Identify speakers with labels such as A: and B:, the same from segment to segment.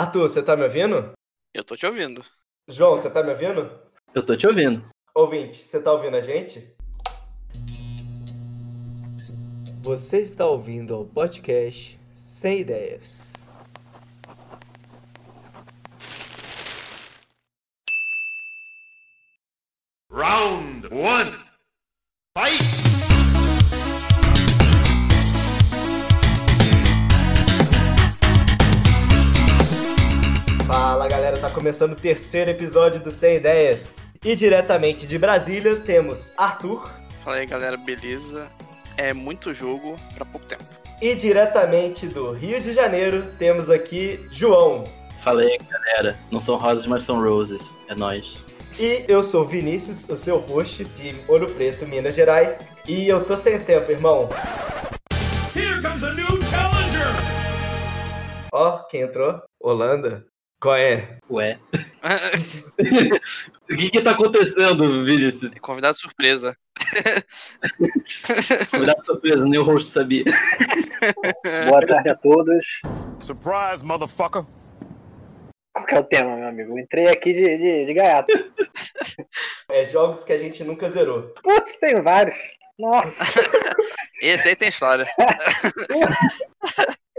A: Arthur, você tá me ouvindo?
B: Eu tô te ouvindo.
A: João, você tá me ouvindo?
C: Eu tô te ouvindo.
A: Ouvinte, você tá ouvindo a gente? Você está ouvindo o podcast Sem Ideias.
D: Round
A: 1 começando o terceiro episódio do Sem Ideias. E diretamente de Brasília temos Arthur.
B: Fala aí, galera, beleza? É muito jogo pra pouco tempo.
A: E diretamente do Rio de Janeiro temos aqui João.
C: Fala aí, galera. Não são rosas, mas são roses. É nóis.
A: E eu sou Vinícius, o seu host de Ouro Preto, Minas Gerais. E eu tô sem tempo, irmão.
D: Here comes a new challenger!
A: Ó, quem entrou? Holanda. Qual é?
C: Ué. o que que tá acontecendo, Vinícius?
B: Convidado surpresa.
C: Convidado surpresa, nem o host sabia.
E: Boa tarde a todos.
D: Surprise, motherfucker!
E: Qual que é o tema, meu amigo? Eu entrei aqui de, de, de gaiato.
A: É jogos que a gente nunca zerou.
E: Putz, tem vários. Nossa,
B: Esse aí tem história.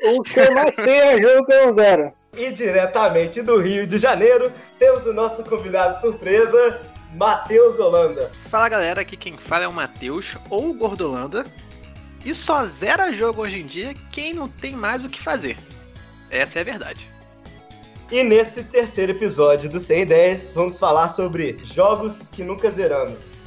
E: o que eu mais tenho é jogo que eu não zero.
A: E diretamente do Rio de Janeiro temos o nosso convidado surpresa, Matheus Holanda.
F: Fala galera, aqui quem fala é o Matheus, ou o Gordolanda. E só zera jogo hoje em dia quem não tem mais o que fazer. Essa é a verdade.
A: E nesse terceiro episódio do Sem Ideias, vamos falar sobre jogos que nunca zeramos.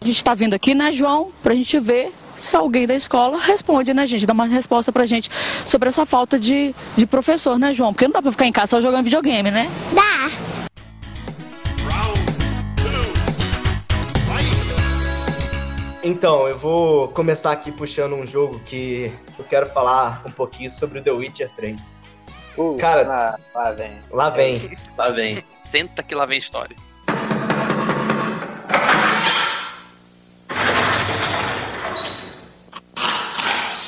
G: A gente tá vindo aqui, né, João, pra gente ver se alguém da escola responde, né, gente? Dá uma resposta pra gente sobre essa falta de, de professor, né, João? Porque não dá pra ficar em casa só jogando videogame, né?
D: Fight!
A: Então, eu vou começar aqui puxando um jogo que eu quero falar um pouquinho sobre The Witcher 3.
E: Uh,
A: Cara-
E: lá, lá vem.
A: Lá vem.
C: Lá vem.
B: Senta que lá vem história.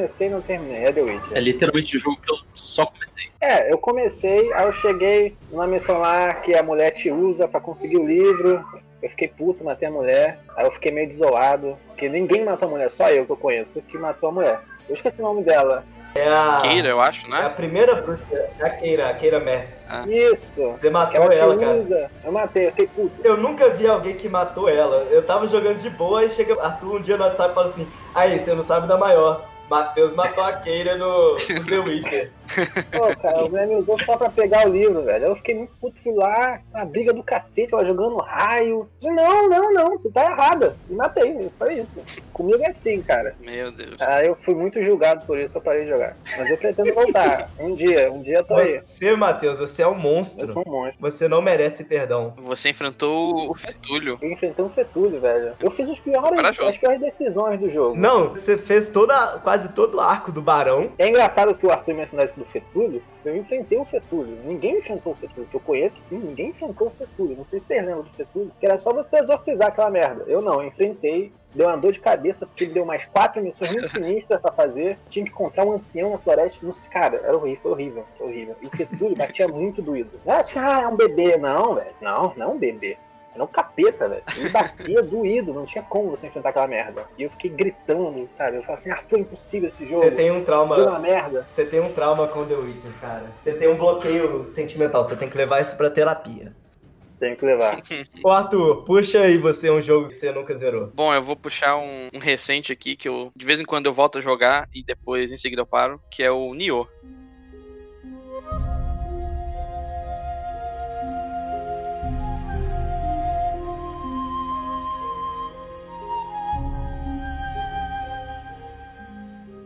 E: Comecei e não terminei, é The Witcher.
C: É literalmente o jogo que eu só comecei.
E: É, eu comecei, aí eu cheguei numa missão lá que a mulher te usa pra conseguir o livro. Eu fiquei puto, matei a mulher. Aí eu fiquei meio desolado, porque ninguém matou a mulher, só eu que eu conheço que matou a mulher. Eu esqueci o nome dela.
A: É a,
B: Keira, eu acho,
A: é a
B: né?
A: primeira bruxa, é a Keira, a Keira Mertz.
B: Ah.
E: Isso.
A: Você matou
E: ela
A: ela, cara.
E: usa. Eu matei, eu fiquei puto.
A: Eu nunca vi alguém que matou ela. Eu tava jogando de boa e chega Arthur um dia no WhatsApp e fala assim: Aí, você não sabe da maior. Matheus matou a Keira no, no The Witcher.
E: Pô, cara, mulher me usou só pra pegar o livro, velho. Eu fiquei muito puto, fui lá, na briga do cacete, ela jogando raio. Disse, Não, não, não, você tá errada. E matei, foi isso. Comigo é assim, cara.
B: Meu Deus.
E: Aí eu fui muito julgado por isso que eu parei de jogar. Mas eu pretendo voltar. Um dia, um dia eu tô aí.
A: Você, Matheus, você é um
E: Eu
A: monstro.
E: sou um monstro.
A: Você não merece perdão.
B: Você enfrentou o Fetúlio.
E: Eu enfrentei um fetúlio, velho. Eu fiz os piores, as piores decisões do jogo.
A: Não, você fez toda, quase todo o arco do Barão.
E: É engraçado que o Arthur mencionou isso do Fetúlio. Eu enfrentei o Fetúlio. Ninguém enfrentou o Fetúlio. Que eu conheço, assim, ninguém enfrentou o Fetúlio. Não sei se vocês lembram do Fetúlio. Que era só você exorcizar aquela merda. Eu não, eu enfrentei. Deu uma dor de cabeça, porque deu mais quatro missões muito sinistras pra fazer. Tinha que encontrar um ancião na floresta. Não sei, cara, era horrível, foi horrível, foi horrível. E o Fetúlio batia muito doído. Ah, ah, é um bebê. Não, velho. Não, não é um bebê. Era um capeta, velho. Ele batia doído, não tinha como você enfrentar aquela merda. E eu fiquei gritando, sabe? Eu falei assim, Arthur, é impossível esse jogo.
A: Você tem um
E: é uma
A: trauma.
E: merda.
A: Você tem um trauma com The Witcher, cara. Você tem um bloqueio sentimental. Você tem que levar isso pra terapia.
E: Tenho que levar.
A: Ô, Arthur, puxa aí você um jogo que você nunca zerou.
B: Bom, eu vou puxar um, um recente aqui que eu de vez em quando eu volto a jogar e depois em seguida eu paro, que é o Nioh.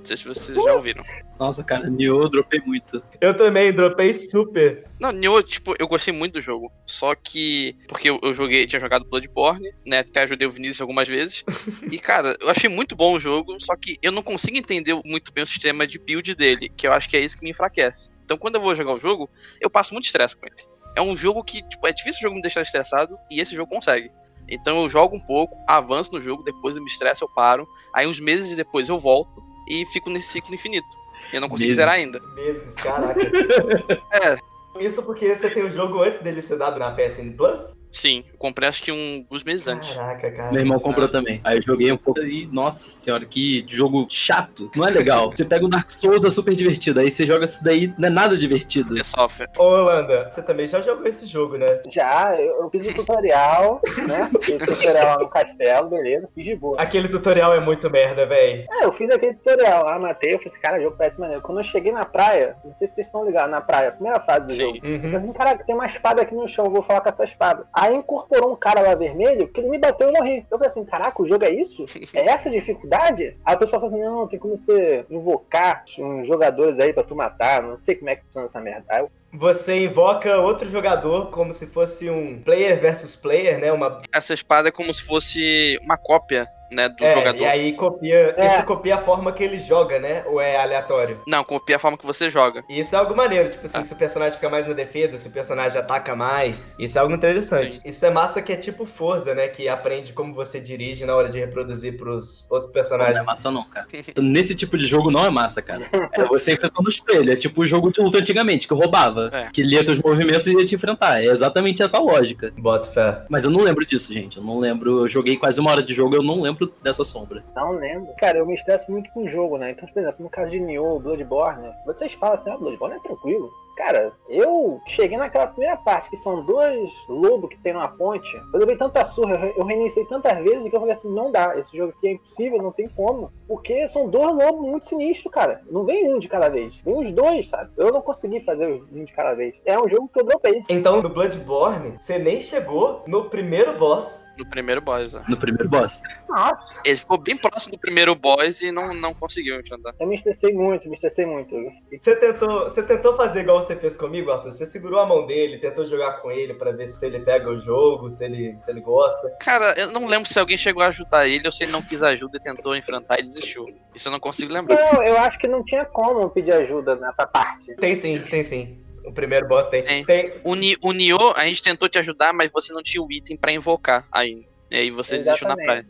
B: Não sei se vocês já ouviram.
C: Nossa, cara, Nioh eu dropei muito.
A: Eu também dropei super.
B: Não, Nioh, tipo, eu gostei muito do jogo. Só que. Porque eu, eu joguei, tinha jogado Bloodborne, né? Até ajudei o Vinícius algumas vezes. E, cara, eu achei muito bom o jogo, só que eu não consigo entender muito bem o sistema de build dele, que eu acho que é isso que me enfraquece. Então, quando eu vou jogar o jogo, eu passo muito estresse com ele. É um jogo que, tipo, é difícil o jogo me deixar estressado, e esse jogo consegue. Então eu jogo um pouco, avanço no jogo, depois eu me estresso, eu paro. Aí uns meses depois eu volto e fico nesse ciclo infinito. Eu não consigo
C: Meses.
B: zerar ainda.
A: Meses, caraca.
B: É,
A: Isso porque você tem o jogo antes dele ser dado na PSN Plus?
B: sim. Eu comprei acho que um, uns meses antes.
A: Caraca, cara.
C: Meu irmão comprou também. Aí eu joguei um pouco e, nossa senhora, que jogo chato. Não é legal. Você pega o Dark Souls, é super divertido. Aí você joga isso daí, não é nada divertido.
B: Você sofre.
A: Ô, Holanda, você também já jogou esse jogo, né?
E: Já, eu, eu fiz o tutorial, né? Fiz o tutorial lá no castelo, beleza, fiz de boa.
A: Aquele tutorial é muito merda, véi.
E: É, eu fiz aquele tutorial lá, matei, eu falei assim, cara, o jogo parece maneiro. Quando eu cheguei na praia, não sei se vocês estão ligados, na praia, primeira fase do
B: Sim.
E: jogo.
A: Uhum.
E: Eu falei assim, caraca, tem uma espada aqui no chão, vou falar com essa espada. Aí incorporou um cara lá vermelho que ele me bateu e eu morri. Eu falei assim, caraca, o jogo é isso? É essa a dificuldade? Aí o pessoal falou assim, não, tem como você invocar uns jogadores aí pra tu matar, não sei como é que funciona essa merda. Aí eu,
A: Você invoca outro jogador como se fosse um player versus player, né? Uma
B: Essa espada é como se fosse uma cópia, né, do
A: é,
B: jogador.
A: E aí copia.
E: É.
A: Isso copia a forma que ele joga, né? Ou é aleatório?
B: Não, copia a forma que você joga.
A: E isso é algo maneiro, tipo assim,
B: Ah.
A: se o personagem fica mais na defesa, se o personagem ataca mais. Isso é algo interessante.
B: Sim.
A: Isso é massa que é tipo Forza, né? Que aprende como você dirige na hora de reproduzir pros outros
C: Não
A: personagens.
C: é massa não, cara. Nesse tipo de jogo não é massa, cara. É você enfrentando no espelho. É tipo o jogo de luta antigamente, que eu roubava.
B: É.
C: Que lia teus movimentos e ia te enfrentar. É exatamente essa lógica.
A: Bota fé.
C: Mas eu não lembro disso, gente. Eu não lembro. Eu joguei quase uma hora de jogo, eu não lembro dessa sombra.
E: Não lembro. Cara, eu me estresso muito com o jogo, né? Então, por exemplo, no caso de Nioh, Bloodborne, vocês falam assim, ah, Bloodborne é tranquilo. Cara, eu cheguei naquela primeira parte, que são dois lobos que tem numa ponte. Eu levei tanta surra, eu re- eu reiniciei tantas vezes que eu falei assim, não dá, esse jogo aqui é impossível, não tem como. Porque são dois lobos muito sinistros, cara. Não vem um de cada vez, vem os dois, sabe? Eu não consegui fazer um de cada vez. É um jogo que eu dropei.
A: Então, no Bloodborne, você nem chegou no primeiro boss.
B: No primeiro boss, né?
C: No primeiro boss.
E: Nossa,
B: Ele ficou bem próximo do primeiro boss e não, não conseguiu enfrentar.
E: eu me estressei muito, me estressei muito.
A: Você tentou, você tentou fazer igual você fez comigo, Arthur? Você segurou a mão dele, tentou jogar com ele pra ver se ele pega o jogo, se ele, se ele gosta.
B: Cara, eu não lembro se alguém chegou a ajudar ele ou se ele não quis ajuda e tentou enfrentar e desistiu. Isso eu não consigo lembrar.
E: Não, eu acho que não tinha como eu pedir ajuda nessa parte.
A: Tem sim, tem sim. O primeiro boss tem.
B: Tem.
A: Tem,
B: O, Ni, o Nioh, a gente tentou te ajudar, mas você não tinha o item pra invocar ainda. E aí você desistiu na
E: Exatamente.
B: praia.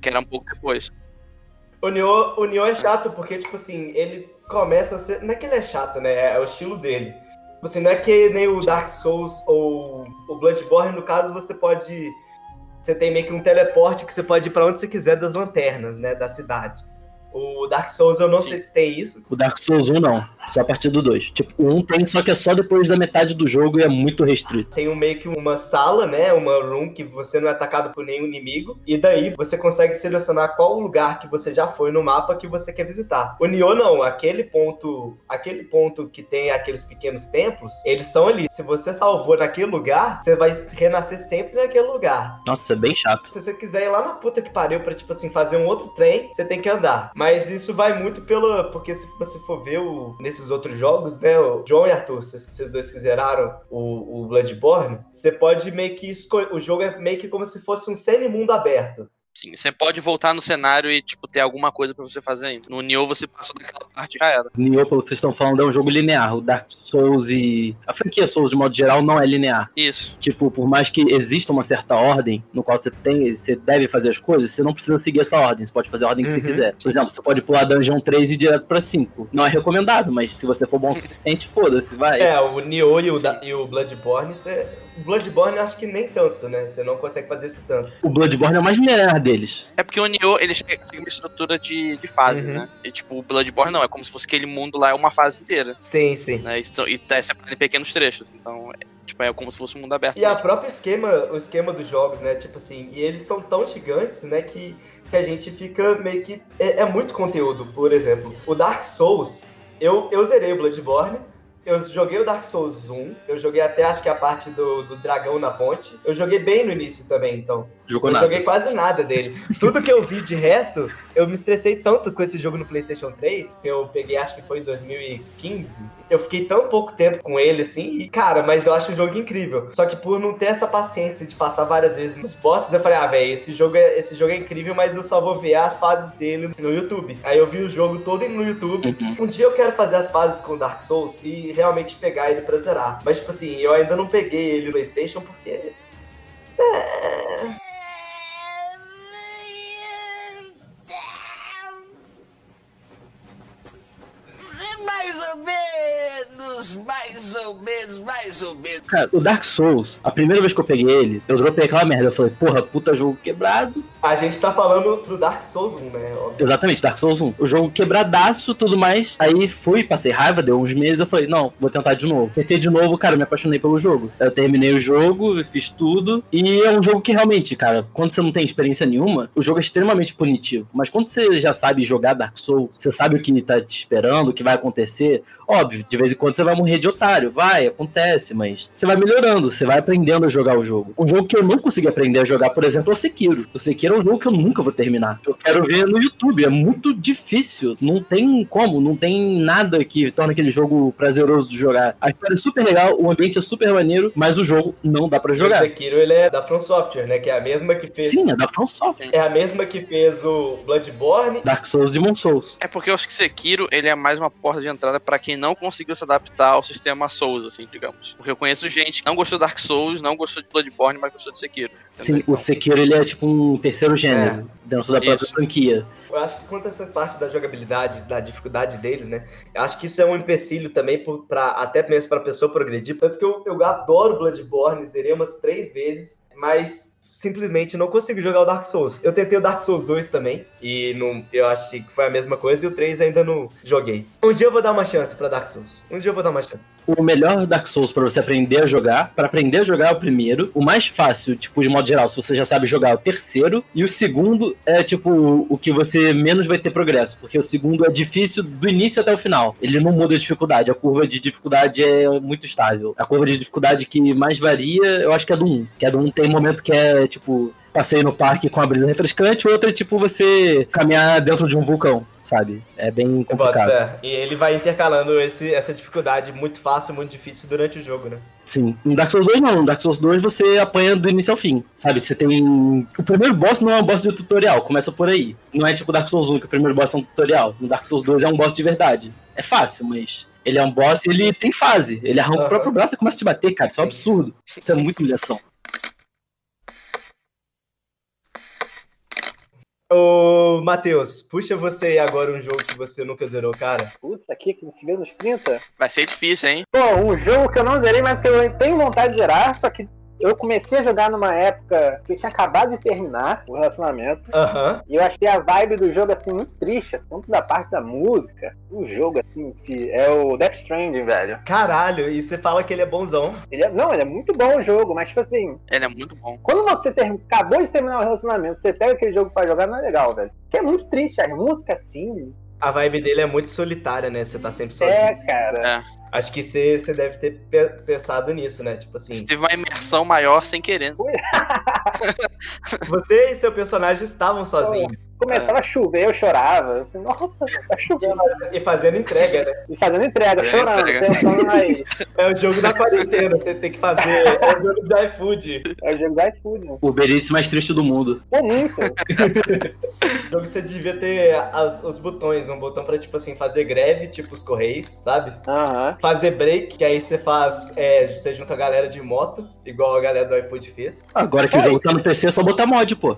B: Que era um pouco depois.
A: O Nioh, o Nioh é chato porque, tipo assim, ele começa a ser. Não é que ele é chato, né? É o estilo dele. Tipo assim, não é que nem o Dark Souls ou o Bloodborne, no caso, você pode. Você tem meio que um teleporte que você pode ir pra onde você quiser das lanternas, né? Da cidade. O Dark Souls eu não
B: Sim.
A: sei se tem isso.
C: O Dark Souls 1 não. Só a partir do 2. Tipo, o 1 tem, só que é só depois da metade do jogo e é muito restrito.
A: Tem um, meio que uma sala, né? Uma room que você não é atacado por nenhum inimigo. E daí você consegue selecionar qual lugar que você já foi no mapa que você quer visitar. O Nioh não, aquele ponto, aquele ponto que tem aqueles pequenos templos, eles são ali. Se você salvou naquele lugar, você vai renascer sempre naquele lugar.
C: Nossa, é bem chato.
A: Se você quiser ir lá na puta que pariu pra, tipo assim, fazer um outro trem, você tem que andar. Mas isso vai muito pela. Porque se você for ver o, nesses outros jogos, né? O João e Arthur, vocês, vocês dois que zeraram o, o Bloodborne, você pode meio que escolher. O jogo é meio que como se fosse um semi-mundo aberto.
B: Sim, você pode voltar no cenário e, tipo, ter alguma coisa pra você fazer ainda. No Nioh você passou daquela parte já era.
C: Nioh, pelo que vocês estão falando, é um jogo linear. O Dark Souls e. A franquia Souls, de modo geral, não é linear.
B: Isso.
C: Tipo, por mais que exista uma certa ordem no qual você tem, você deve fazer as coisas, você não precisa seguir essa ordem. Você pode fazer a ordem que você
A: Uhum.
C: quiser. Por exemplo, você pode pular Dungeon 3 e ir direto pra 5. Não é recomendado, mas se você for bom o suficiente, foda-se, vai.
A: É, o Nioh e o, da- e o Bloodborne, você. Bloodborne eu acho que nem tanto, né? Você não consegue fazer isso tanto.
C: O Bloodborne é mais linear deles.
B: É porque o Nioh, ele chega- tem uma estrutura de, de fase,
A: Uhum.
B: né? E, tipo, o Bloodborne não, é como se fosse aquele mundo lá, é uma fase inteira,
A: Sim, sim.
B: né? E, são- e tá separado em pequenos trechos. Então, é, tipo, é como se fosse um mundo aberto.
A: E a própria esquema, o esquema dos jogos, né? Tipo assim, e eles são tão gigantes, né? Que, que a gente fica meio que. É, é muito conteúdo, por exemplo. O Dark Souls, eu, eu zerei o Bloodborne, Eu joguei o Dark Souls 1, eu joguei até acho que a parte do, do dragão na ponte. Eu joguei bem no início também, então.
C: Jogou
A: eu
C: nada.
A: joguei quase nada dele. Tudo que eu vi de resto, eu me estressei tanto com esse jogo no PlayStation 3, que eu peguei, acho que foi em 2015. Eu fiquei tão pouco tempo com ele assim, e cara, mas eu acho o jogo incrível. Só que por não ter essa paciência de passar várias vezes nos bosses, eu falei, ah, velho, esse jogo é esse jogo é incrível, mas eu só vou ver as fases dele no YouTube. Aí eu vi o jogo todo no YouTube.
C: Uhum.
A: Um dia eu quero fazer as fases com Dark Souls e realmente pegar ele pra zerar. Mas tipo assim, eu ainda não peguei ele no PlayStation porque
H: Mais ou menos, mais ou menos, mais ou menos.
C: Cara, o Dark Souls, a primeira vez que eu peguei ele, eu dropei aquela merda. Eu falei, porra, puta jogo quebrado.
A: a gente tá falando do Dark Souls 1, né? Óbvio.
C: Exatamente, Dark Souls 1. O jogo quebradaço tudo mais. Aí fui, passei raiva, deu uns meses. Eu falei, não, vou tentar de novo. Tentei de novo, cara, me apaixonei pelo jogo. Eu terminei o jogo, fiz tudo. E é um jogo que realmente, cara, quando você não tem experiência nenhuma, o jogo é extremamente punitivo. Mas quando você já sabe jogar Dark Souls, você sabe o que tá te esperando, o que vai acontecer. Óbvio, de vez em quando você vai morrer de otário. Vai, acontece, mas você vai melhorando, você vai aprendendo a jogar o jogo. Um jogo que eu não consegui aprender a jogar, por exemplo, é o Sekiro. O Sekiro é um jogo que eu nunca vou terminar. Eu quero ver no YouTube, é muito difícil. Não tem como, não tem nada que torne aquele jogo prazeroso de jogar. A história é super legal, o ambiente é super maneiro, mas o jogo não dá pra
A: E O
C: jogar.
A: Sekiro, ele é da From Software, né? Que é a mesma que fez...
C: Sim, é da From Software.
A: É a mesma que fez o Bloodborne.
C: Dark Souls Demon Souls.
B: É porque eu acho que Sekiro, ele é mais uma porta de entrada pra quem não conseguiu se adaptar ao sistema Souls, assim, digamos. Porque eu conheço gente que não gostou de Dark Souls, não gostou de Bloodborne, mas gostou de Sekiro.
C: Sim,
B: entendeu?
C: o Sekiro ele é tipo um terceiro gênero dentro da própria
B: Isso.
C: franquia.
A: Eu acho que quanto a essa parte da jogabilidade, da dificuldade deles, né? Eu acho que isso é um empecilho também por, pra, até mesmo pra pessoa progredir. Tanto que eu, eu adoro Bloodborne, zerei umas três vezes, mas simplesmente não consigo jogar o Dark Souls. Eu tentei o Dark Souls 2 também, e não, eu achei que foi a mesma coisa, e o 3 ainda não joguei. Um dia eu vou dar uma chance pra Dark Souls. Um dia eu vou dar uma chance.
C: O melhor Dark Souls pra você aprender a jogar, pra aprender a jogar é o primeiro. O mais fácil, tipo, de modo geral, se você já sabe jogar, é o terceiro. E o segundo é, tipo, o que você menos vai ter progresso. Porque o segundo é difícil do início até o final. Ele não muda a dificuldade. A curva de dificuldade é muito estável. A curva de dificuldade que mais varia, eu acho que é do 1. Que é do 1 tem momento que é, tipo, passeio no parque com a brisa refrescante. Outro é, tipo, você caminhar dentro de um vulcão, sabe? É bem complicado.
A: fé. E ele vai intercalando esse, essa dificuldade muito fácil, muito difícil durante o jogo, né?
C: Sim. No Dark Souls 2 não. No Dark Souls 2 você apanha do início ao fim. Sabe? Você tem. O primeiro boss não é um boss de tutorial, começa por aí. Não é tipo Dark Souls 1, que o primeiro boss é um tutorial. No Dark Souls 2 é um boss de verdade. É fácil, mas. Ele é um boss e ele tem fase. Ele arranca
A: Aham.
C: o próprio braço e começa a te bater, cara. Isso é um absurdo. Isso é muita humilhação.
A: Ô, Matheus, puxa você aí agora um jogo que você nunca zerou, cara.
E: Putz, aqui que se vê nos 30.
B: Vai ser difícil, hein?
E: Pô, um jogo que eu não zerei, mas que eu tenho vontade de zerar, só que eu comecei a jogar numa época que eu tinha acabado de terminar o relacionamento.
A: Aham.
E: E eu achei a vibe do jogo assim muito triste, assim, tanto da parte da música. O jogo assim, se é o Death Stranding, velho.
A: Caralho, e você fala que ele é bonzão.
E: Ele é- não, ele é muito bom o jogo, mas tipo assim,
B: Ele é muito bom.
E: quando você ter- acabou de terminar o relacionamento, você pega aquele jogo pra jogar, não é legal, velho. Porque é muito triste, a música assim.
A: A vibe dele é muito solitária, né? Você tá sempre sozinho.
E: É, cara.
A: Acho que você, você deve ter pe- pensado nisso, né? Tipo assim,
B: Você teve uma imersão maior sem querer.
A: você e seu personagem estavam sozinhos.
E: Começava a chover, eu chorava. Eu nossa, tá chovendo.
A: E fazendo entrega, né?
E: E fazendo entrega,
B: Fazendo
E: chorando,
B: entrega.
E: pensando aí.
A: É o jogo da quarentena, você tem que fazer. É o jogo de iFood.
E: É o jogo do iFood, né?
C: O Eats mais triste do mundo.
E: Pô, muito.
A: O jogo você devia ter as- os botões, um botão pra, tipo assim, fazer greve, tipo os Correios, sabe?
E: Aham.
A: Fazer break, que aí você faz. É, você junta a galera de moto, igual a galera do iFood fez.
C: Agora que o jogo tá no PC é só botar mod, pô.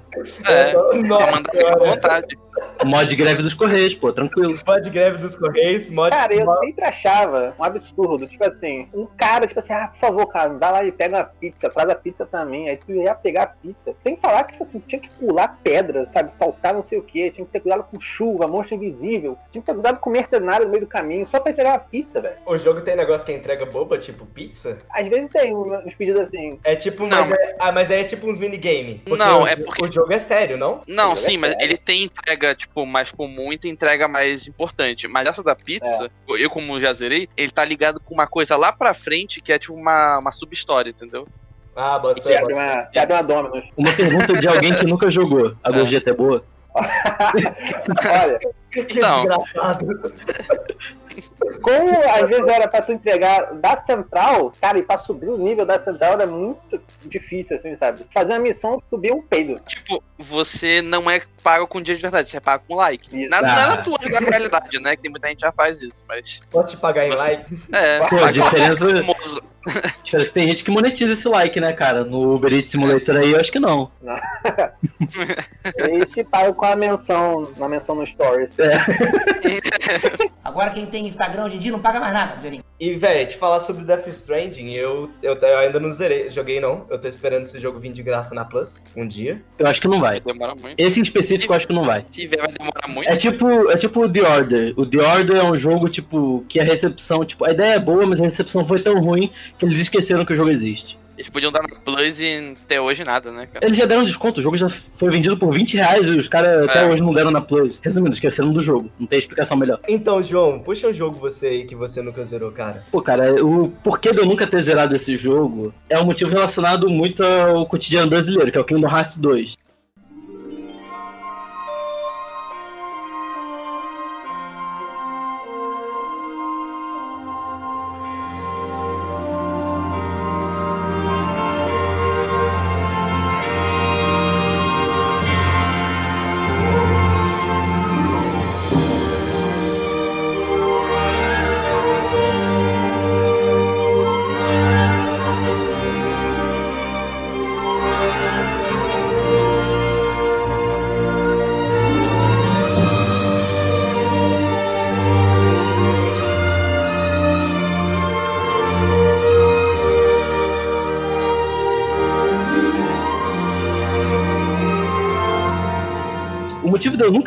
B: É,
A: só-
B: pra
A: Nossa, cara.
B: Vontade.
C: Mod greve dos Correios, pô, tranquilo.
A: Mod greve dos Correios, mod.
E: Cara, eu
A: mod-
E: sempre achava um absurdo. Tipo assim, um cara, tipo assim, ah, por favor, cara, vai lá e pega uma pizza, traz a pizza pra mim. Aí tu ia pegar a pizza. Sem falar que, tipo assim, tinha que pular pedra, sabe? Saltar não sei o que, tinha que ter cuidado com chuva, monstro invisível. Tinha que ter cuidado com mercenário no meio do caminho, só pra pegar uma pizza, velho.
A: O jogo tem negócio que é entrega boba, tipo pizza.
E: Às vezes tem uns pedidos assim.
A: É tipo,
B: Não,
A: mas, é, ah, mas aí é tipo uns minigame.
B: Não, é porque-
A: o jogo é sério, não?
B: Não,
E: é
B: sim, mas
E: sério.
B: ele tem entrega, tipo, tipo, mais comum e tem entrega mais importante. Mas essa da pizza, eu como já zerei, ele tá ligado com uma coisa lá pra frente que é tipo uma, uma sub-história, entendeu?
A: Ah, bota
E: Você abre uma, abre uma Domino's.
C: Uma pergunta de alguém que nunca jogou. A gorjeta é boa?
E: Olha,
A: Que
B: Então.
A: desgraçado.
E: como às vezes era pra tu entregar da central, cara, e pra subir o nível da central era muito difícil, assim, sabe? Fazer uma missão, subir um peido.
B: Tipo, você não é pago com dia de verdade, você é pago com like.
E: Isso.
B: Nada,
C: Ah.
B: nada tua da realidade, né? Que muita gente já faz isso, mas.
A: Posso te pagar em
B: Você-
A: like?
B: É,
C: Pô, a diferença,
B: famoso.
C: Tem gente que monetiza esse like, né, cara? No Uber Eats Simulator aí, eu acho que não.
E: Eles te pagam com a menção, na menção no Stories.
I: Agora quem tem Instagram hoje em dia não paga mais nada, Rogerinho.
A: E, velho, te falar sobre Death Stranding, eu, eu, eu ainda não zerei, joguei não. Eu tô esperando esse jogo vir de graça na Plus um dia.
C: Eu acho que não vai.
B: Demora muito.
C: Esse em específico eu acho que não vai.
B: Se vier, vai demorar muito.
C: É tipo, é tipo o The Order. O The Order é um jogo, tipo, que a recepção, tipo, a ideia é boa, mas a recepção foi tão ruim que eles esqueceram que o jogo existe.
B: Eles podiam dar na Plus e até hoje nada, né, cara?
C: Eles já deram desconto, o jogo já foi vendido por 20 reais e os caras até
B: É.
C: hoje não deram na Plus. Resumindo, esqueceram do jogo. Não tem explicação melhor.
A: Então, João, puxa um jogo você aí que você nunca zerou, cara.
C: Pô, cara, o porquê de eu nunca ter zerado esse jogo é um motivo relacionado muito ao cotidiano brasileiro, que é o Kingdom Hearts 2.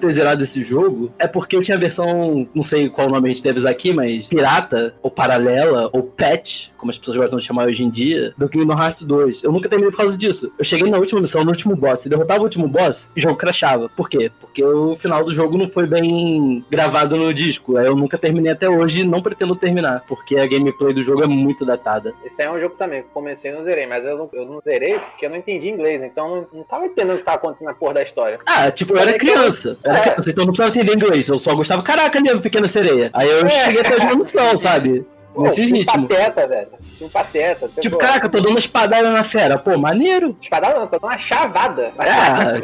C: ter zerado esse jogo é porque eu tinha a versão, não sei qual nome a gente deve usar aqui, mas pirata, ou paralela, ou patch, como as pessoas gostam de chamar hoje em dia, do Kingdom Hearts 2. Eu nunca terminei por causa disso. Eu cheguei na última missão, no último boss, e derrotava o último boss, e o jogo crashava. Por quê? Porque o final do jogo não foi bem gravado no disco. Aí eu nunca terminei até hoje e não pretendo terminar, porque a gameplay do jogo é muito datada.
E: Esse aí é um jogo também que comecei e não zerei, mas eu não, eu não zerei porque eu não entendi inglês, então não, não tava entendendo o que tava acontecendo na porra da história.
C: Ah, tipo, eu era criança. Eu era criança, então eu não precisava entender inglês. Eu só gostava, caraca, minha pequena sereia. Aí eu
E: É.
C: cheguei até a missão, sabe?
E: Pô,
C: Nesse ritmo.
E: pateta, velho. Um pateta.
C: Tipo,
E: pô,
C: caraca, eu tô dando uma espadada na fera. Pô, maneiro.
E: Espadada não, tô dando uma chavada.
C: É,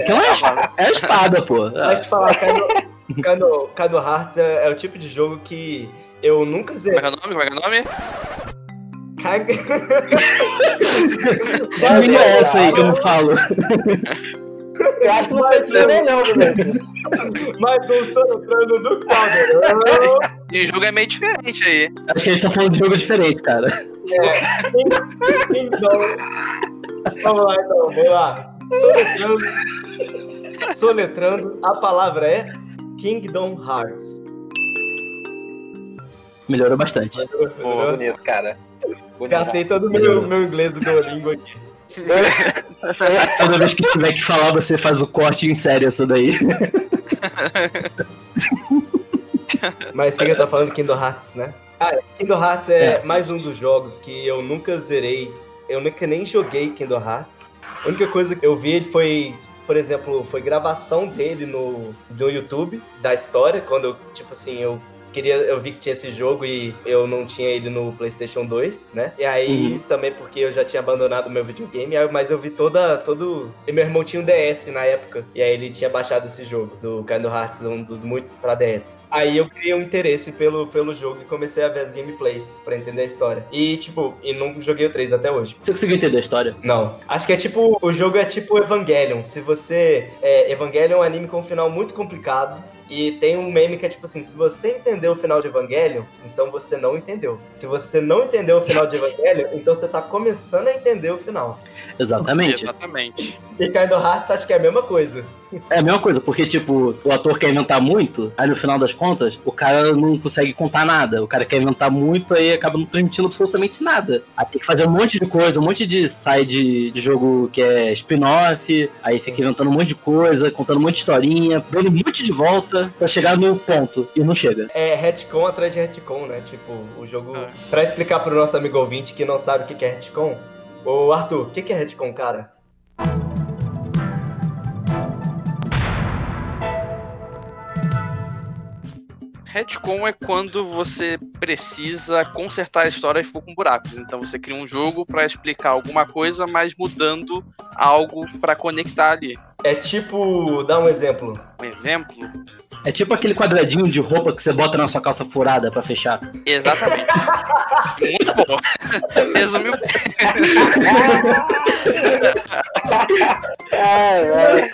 C: aquela é, a- é a espada, pô.
A: Mas te falar, Kino, Kino Hearts é, é o tipo de jogo que eu nunca
B: Como é
A: zerei.
B: que é o nome? Como é que é o nome?
C: Que língua é essa aí que eu não falo?
E: Eu acho que não foi zerei não, Vinícius.
A: Mais um sonotrano do Caldeirão.
B: E o jogo é meio diferente aí.
C: Acho que gente tá falando de jogo diferente, cara.
A: É, Kingdom. Vamos lá então, vamos lá. Soletrando, soletrando, a palavra é Kingdom Hearts.
C: Melhorou bastante.
E: Pô, bonito, cara. Bonito.
A: Gastei todo o meu, meu inglês do Duolingo aqui.
C: Toda vez que tiver que falar, você faz o corte em série essa daí.
A: Mas eu tô falando? Kingdom Hearts, né? Ah, Kingdom Hearts é, mais um dos jogos que eu nunca zerei. Eu nunca nem joguei Kingdom Hearts. A única coisa que eu vi foi, por exemplo, foi gravação dele no, no YouTube, da história, quando eu, tipo assim, eu queria, eu vi que tinha esse jogo e eu não tinha ele no PlayStation 2, né? E aí
C: Uhum.
A: também porque eu já tinha abandonado meu videogame, mas eu vi toda todo e meu irmão tinha um DS na época, e aí ele tinha baixado esse jogo do Kingdom Hearts, um dos muitos pra DS. Aí eu criei um interesse pelo, pelo jogo e comecei a ver as gameplays pra entender a história. E tipo, e não joguei o 3 até hoje.
C: Você conseguiu entender a história?
A: Não. Acho que é tipo. O jogo é tipo Evangelion. Se você. É, Evangelion é um anime com um final muito complicado. E tem um meme que é tipo assim: se você entendeu o final de Evangelion, então você não entendeu. Se você não entendeu o final de Evangelion, então você tá começando a entender o final.
C: Exatamente.
B: Exatamente.
A: E Kingdom Hearts acho que é a mesma coisa.
C: É a mesma coisa, porque, tipo, o ator quer inventar muito, aí no final das contas, o cara não consegue contar nada. O cara quer inventar muito, aí acaba não transmitindo absolutamente nada. Aí tem que fazer um monte de coisa, um monte de side de jogo que é spin-off, aí fica inventando um monte de coisa, contando um monte de historinha, dando um monte de volta pra chegar no ponto, e não chega.
A: É retcon atrás de retcon, né? Tipo, o jogo. Pra explicar pro nosso amigo ouvinte que não sabe o que é retcon, ô Arthur, o que que é retcon, cara?
B: Retcon é quando você precisa consertar a história e ficou com buracos. Então você cria um jogo pra explicar alguma coisa, mas mudando algo pra conectar ali.
A: É tipo. Dá um exemplo.
B: Um exemplo?
C: É tipo aquele quadradinho de roupa que você bota na sua calça furada pra fechar.
B: Exatamente. Muito bom. Resumiu.
E: Ai, ai.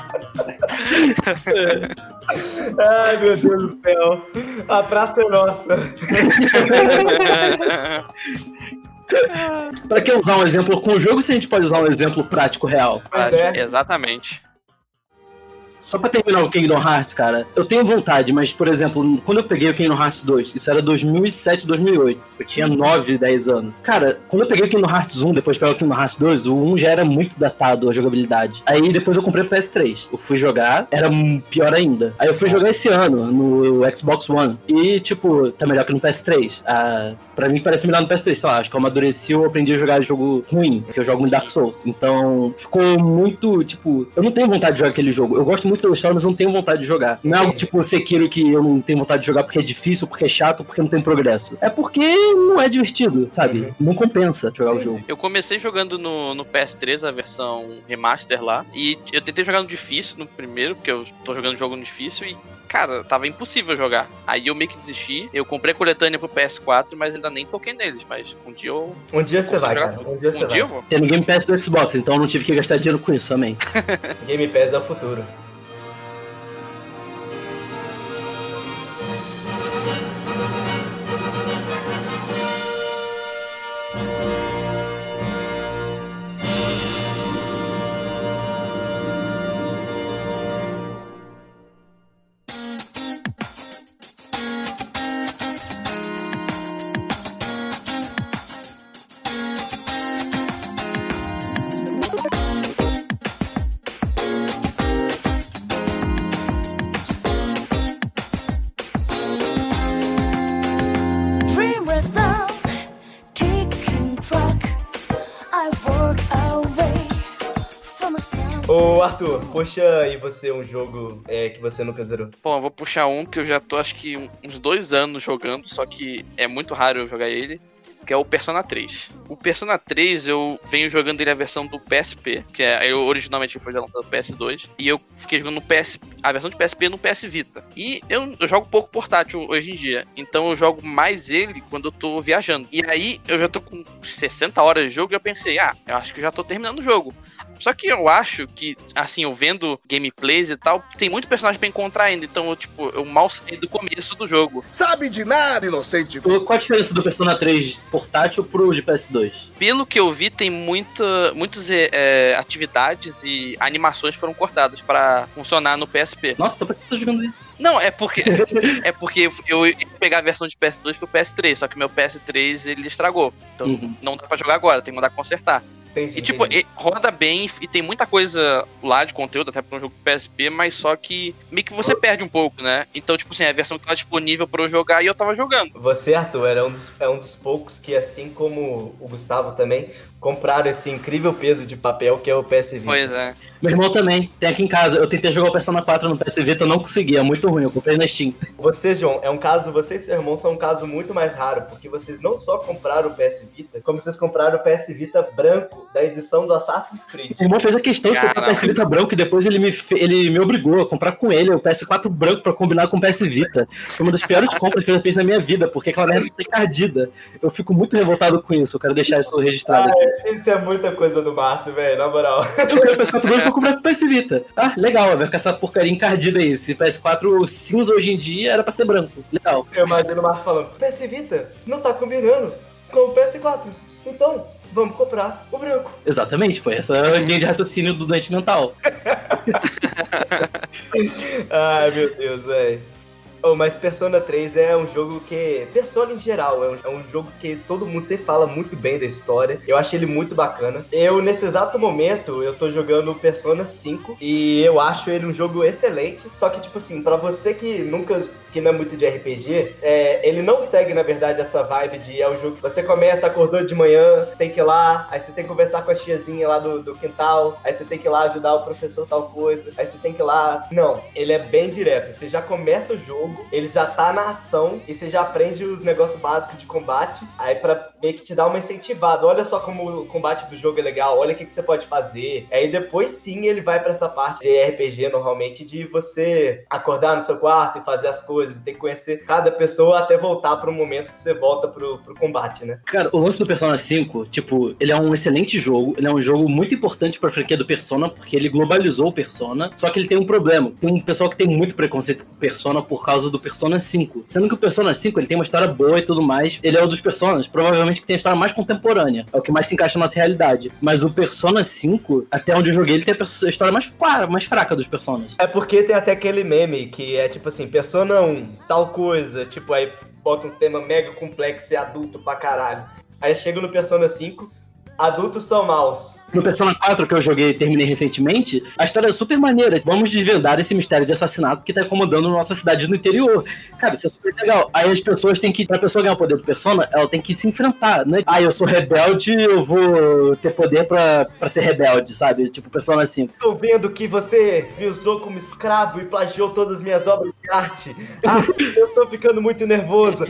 A: Ai, meu Deus do céu. A praça é nossa.
C: Pra que usar um exemplo com o jogo se a gente pode usar um exemplo prático real?
A: É.
B: Exatamente.
C: Só pra terminar o Kingdom Hearts, cara, eu tenho vontade, mas, por exemplo, quando eu peguei o Kingdom Hearts 2, isso era 2007, 2008. Eu tinha 9, 10 anos. Cara, quando eu peguei o Kingdom Hearts 1, depois de pegar o Kingdom Hearts 2, o 1 já era muito datado a jogabilidade. Aí depois eu comprei o PS3. Eu fui jogar, era pior ainda. Aí eu fui jogar esse ano no Xbox One. E, tipo, tá melhor que no PS3. Ah, pra mim parece melhor no PS3, sei lá, acho que eu amadureci eu aprendi a jogar jogo ruim, porque eu jogo muito Dark Souls. Então, ficou muito, tipo, eu não tenho vontade de jogar aquele jogo. Eu gosto muito da história, mas eu não tenho vontade de jogar. Não é algo tipo Sekiro que eu não tenho vontade de jogar porque é difícil, porque é chato, porque não tem progresso. É porque não é divertido, sabe? Não compensa jogar o jogo.
B: Eu comecei jogando no, no PS3, a versão remaster lá. E eu tentei jogar no difícil no primeiro, porque eu tô jogando jogo no difícil e. Cara, tava impossível jogar. Aí eu meio que desisti. Eu comprei a coletânea pro PS4, mas ainda nem toquei neles. Mas um dia eu.
A: Um dia você vai,
B: jogar
A: cara. Um dia você
B: Um dia eu
A: vai.
B: vou.
C: Tem no Game Pass do Xbox, então eu não tive que gastar dinheiro com isso, amém.
A: Game Pass é o futuro. Ô Arthur, puxa aí você um jogo é, que você nunca zerou.
B: Bom, eu vou puxar um que eu já tô acho que uns dois anos jogando, só que é muito raro eu jogar ele. Que é o Persona 3. O Persona 3 eu venho jogando ele a versão do PSP, que é originalmente foi lançado no PS2, e eu fiquei jogando no PS, a versão de PSP no PS Vita. E eu, eu jogo pouco portátil hoje em dia, então eu jogo mais ele quando eu tô viajando. E aí eu já tô com 60 horas de jogo e eu pensei, ah, eu acho que já tô terminando o jogo. Só que eu acho que, assim, eu vendo gameplays e tal, tem muito personagem pra encontrar ainda. Então, eu, tipo, eu mal saí do começo do jogo.
D: Sabe de nada, inocente.
C: Qual a diferença do Persona 3 portátil pro de PS2?
B: Pelo que eu vi, tem muita, muitas é, atividades e animações foram cortadas pra funcionar no PSP.
C: Nossa, então pra que você tá jogando isso?
B: Não, é porque é porque eu ia pegar a versão de PS2 pro PS3, só que meu PS3 ele estragou. Então
C: Uhum.
B: não dá pra jogar agora, tem que mandar consertar.
A: Entendi,
B: E tipo,
A: entendi.
B: roda bem e tem muita coisa lá de conteúdo, até pra um jogo PSP, mas só que meio que você perde um pouco, né? Então, tipo assim, a versão que tá disponível pra eu jogar e eu tava jogando.
A: Você, Arthur, era um dos, é um dos poucos que, assim como o Gustavo também, compraram esse incrível peso de papel que é o PS Vita.
B: Pois é.
C: Meu irmão também, tem aqui em casa. Eu tentei jogar o Persona 4 no PS Vita, eu não consegui, é muito ruim. Eu comprei na Steam.
A: Você, João, é um caso, você e seu irmão são um caso muito mais raro, porque vocês não só compraram o PS Vita, como vocês compraram o PS Vita branco da edição do Assassin's Creed.
C: Meu irmão fez a questão de comprar o. PS Vita branco e depois ele me, ele me obrigou a comprar com ele o PS4 branco pra combinar com o PS Vita. Foi uma das piores compras que ele fez na minha vida, porque aquela merda foi encardida. Eu fico muito revoltado com isso, eu quero deixar isso registrado aqui.
A: Isso é muita coisa do Márcio, velho, na moral.
C: Eu quero o PS4 branco pra comprar com o PS Vita. Ah, legal, vai ficar essa porcaria encardida aí. Se PS4 cinza hoje em dia era pra ser branco. Legal.
A: Eu imagino o Márcio falando, PS Vita não tá combinando com o PS4. Então, vamos comprar o branco.
C: Exatamente, foi essa a linha de raciocínio do doente mental.
A: Ai, meu Deus, velho. Oh, mas Persona 3 é um jogo que. Persona em geral, é um, é um jogo que todo mundo sempre fala muito bem da história. Eu achei ele muito bacana. Eu, nesse exato momento, eu tô jogando Persona 5 e eu acho ele um jogo excelente. Só que, tipo assim, pra você que nunca. Que não é muito de RPG, é, ele não segue, na verdade, essa vibe de é um jogo que você começa, acordou de manhã, tem que ir lá, aí você tem que conversar com a tiazinha lá do, do quintal, aí você tem que ir lá ajudar o professor tal coisa, aí você tem que ir lá. Não, ele é bem direto. Você já começa o jogo, ele já tá na ação e você já aprende os negócios básicos de combate, aí pra meio que te dar uma incentivada. Olha só como o combate do jogo é legal, olha o que, que você pode fazer. Aí depois sim ele vai pra essa parte de RPG normalmente, de você acordar no seu quarto e fazer as coisas, e ter que conhecer cada pessoa até voltar pro momento que você volta pro, pro combate, né?
C: Cara, o lance do Persona 5, tipo, ele é um excelente jogo, ele é um jogo muito importante pra franquia do Persona, porque ele globalizou o Persona, só que ele tem um problema. Tem um pessoal que tem muito preconceito com Persona por causa do Persona 5. Sendo que o Persona 5, ele tem uma história boa e tudo mais, ele é um dos Personas, provavelmente que tem a história mais contemporânea, é o que mais se encaixa na nossa realidade. Mas o Persona 5, até onde eu joguei, ele tem a história mais, mais fraca dos Personas.
A: É porque tem até aquele meme que é tipo assim, Persona 1, tal coisa, tipo, aí bota uns temas mega complexos e adulto pra caralho. Aí chega no Persona 5, adultos são maus.
C: No Persona 4 que eu joguei e terminei recentemente, a história é super maneira. Vamos desvendar esse mistério de assassinato que tá incomodando nossa cidade no interior. Cara, isso é super legal. Aí as pessoas têm que, pra pessoa ganhar o poder do Persona, ela tem que se enfrentar, né? Ah, eu sou rebelde, eu vou ter poder pra, pra ser rebelde, sabe? Tipo, Persona 5.
A: Tô vendo que você me usou como escravo e plagiou todas as minhas obras de arte. Ah, eu tô ficando muito nervoso.